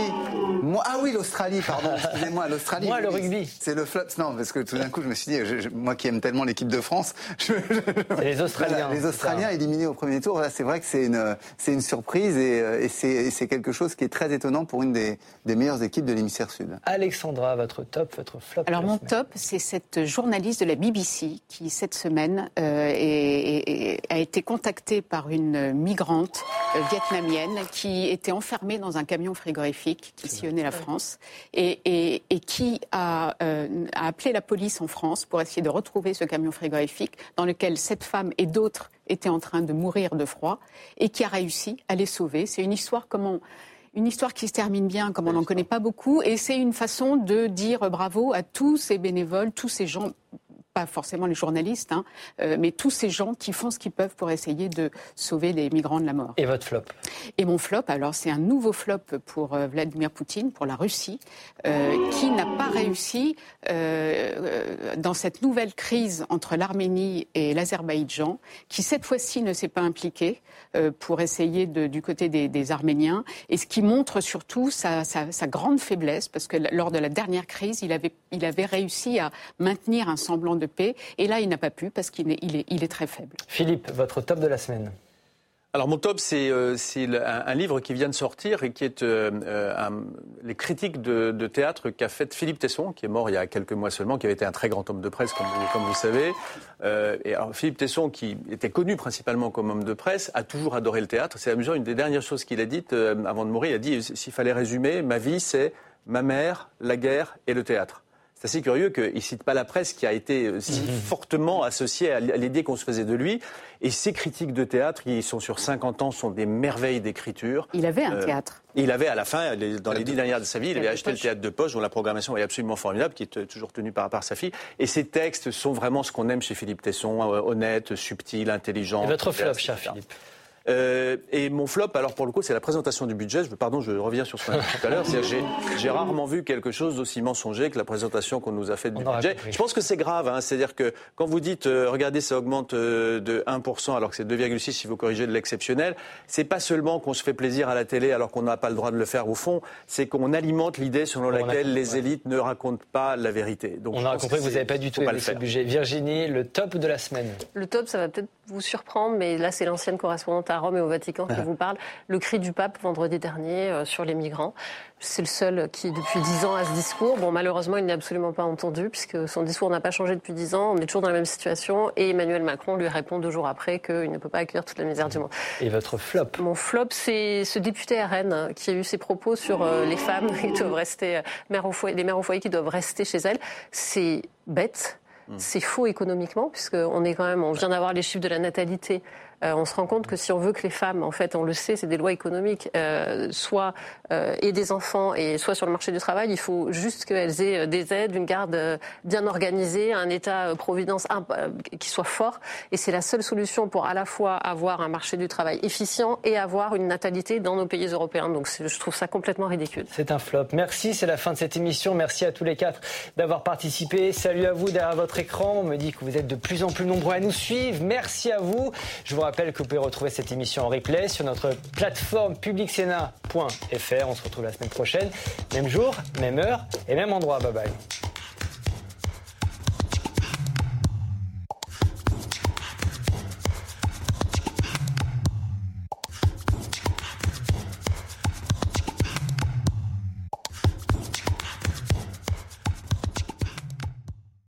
S2: Moi, ah oui, l'Australie, pardon. Excusez-moi, l'Australie.
S1: Moi, le
S2: oui. C'est le flop. Non, parce que tout d'un coup, je me suis dit, je- je- moi qui aime tellement l'équipe de France, je-
S1: C'est les Australiens.
S2: Voilà, les Australiens éliminés au premier tour. Là, c'est vrai que c'est une, c'est une surprise et, euh, et c'est quelque chose qui est très étonnant pour une des, des meilleures équipes de l'hémisphère sud.
S1: Alexandra, votre top, votre flop.
S4: Alors mon
S1: semaine.
S4: top, c'est cette journaliste de la BBC qui cette semaine euh, est- est- est- a été contactée par une migrante euh, vietnamienne qui était enfermée dans un camion frigorifique qui sillonnait la France et, et- et qui a, euh, a appelé la police en France pour essayer de retrouver ce camion frigorifique dans lequel cette femme et d'autres étaient en train de mourir de froid et qui a réussi à les sauver. C'est une histoire comment une histoire qui se termine bien, comme on n'en connaît pas beaucoup, et c'est une façon de dire bravo à tous ces bénévoles, tous ces gens pas forcément les journalistes, hein, euh, mais tous ces gens qui font ce qu'ils peuvent pour essayer de sauver les migrants de la mort.
S1: Et votre flop?
S4: Et mon flop, alors c'est un nouveau flop pour euh, Vladimir Poutine, pour la Russie, euh, qui n'a pas réussi dans cette nouvelle crise entre l'Arménie et l'Azerbaïdjan, qui cette fois-ci ne s'est pas impliqué pour essayer de, du côté des, des, Arméniens, et ce qui montre surtout sa, sa, sa, grande faiblesse, parce que lors de la dernière crise, il avait, il avait réussi à maintenir un semblant de paix. Et là, il n'a pas pu parce qu'il est, il est, il est très faible.
S1: Philippe, votre top de la semaine
S6: alors mon top, c'est euh, un, un, livre qui vient de sortir et qui est euh, un, les critiques de, de théâtre qu'a fait Philippe Tesson, qui est mort il y a quelques mois seulement, qui avait été un très grand homme de presse, comme vous, comme vous savez. Euh, et alors Philippe Tesson, qui était connu principalement comme homme de presse, a toujours adoré le théâtre. C'est amusant, une des dernières choses qu'il a dites euh, avant de mourir, il a dit, s'il fallait résumer, ma vie, c'est ma mère, la guerre et le théâtre. C'est assez curieux qu'il ne cite pas la presse qui a été euh, si mhm. fortement associée à l'idée qu'on se faisait de lui. Et ses critiques de théâtre, qui sont sur 50 ans, sont des merveilles d'écriture.
S4: Il avait un euh, théâtre.
S6: Il avait à la fin, dans les dix dernières de sa vie, il avait acheté le théâtre de poche, dont la programmation est absolument formidable, qui est toujours tenue par, par sa fille. Et ses textes sont vraiment ce qu'on aime chez Philippe Tesson, euh, honnête, subtil, intelligent.
S1: Et votre flop, cher Philippe?
S6: Euh, et mon flop, alors pour le coup, c'est la présentation du budget. Je, pardon, je reviens sur ce qu'on a dit tout à l'heure. J'ai rarement vu quelque chose d'aussi mensonger que la présentation qu'on nous a faite du budget. Je pense que c'est grave. Hein, C'est-à-dire que quand vous dites, euh, regardez, ça augmente euh, de 1%, alors que c'est 2,6% si vous corrigez de l'exceptionnel, c'est pas seulement qu'on se fait plaisir à la télé alors qu'on n'a pas le droit de le faire au fond, c'est qu'on alimente l'idée selon laquelle les élites ne racontent pas la vérité.
S1: Donc, On a compris que, vous n'avez pas du tout aimé ce budget. Virginie, le top de la semaine.
S3: Le top, ça va peut-être vous surprendre, mais là, c'est l'ancienne correspondante à Rome et au Vatican qui ah. vous parle. Le cri du pape vendredi dernier euh, sur les migrants. C'est le seul qui, depuis dix ans, a ce discours. Bon, malheureusement, il n'est absolument pas entendu, puisque son discours n'a pas changé depuis dix ans. On est toujours dans la même situation. Et Emmanuel Macron lui répond deux jours après qu'il ne peut pas accueillir toute la misère du monde.
S1: Et votre flop?
S3: Mon flop, c'est ce député RN qui a eu ses propos sur euh, les femmes qui doivent rester, euh, mères au foyer, les mères au foyer qui doivent rester chez elles. C'est bête. Hmm. C'est faux économiquement, puisqu'on est quand même, on vient d'avoir les chiffres de la natalité euh, on se rend compte que si on veut que les femmes, en fait, on le sait, c'est des lois économiques, euh, soit euh, et des enfants et soit sur le marché du travail, il faut juste qu'elles aient des aides, une garde bien organisée, un État-providence qui soit fort. Et c'est la seule solution pour à la fois avoir un marché du travail efficient et avoir une natalité dans nos pays européens. Donc je trouve ça complètement ridicule.
S1: C'est un flop. Merci, c'est la fin de cette émission. Merci à tous les quatre d'avoir participé. Salut à vous derrière votre écran. On me dit que vous êtes de plus en plus nombreux à nous suivre. Merci à vous. Je vous rappelle que vous pouvez retrouver cette émission en replay sur notre plateforme publicsena.fr. On se retrouve la semaine prochaine, même jour, même heure et même endroit. Bye bye.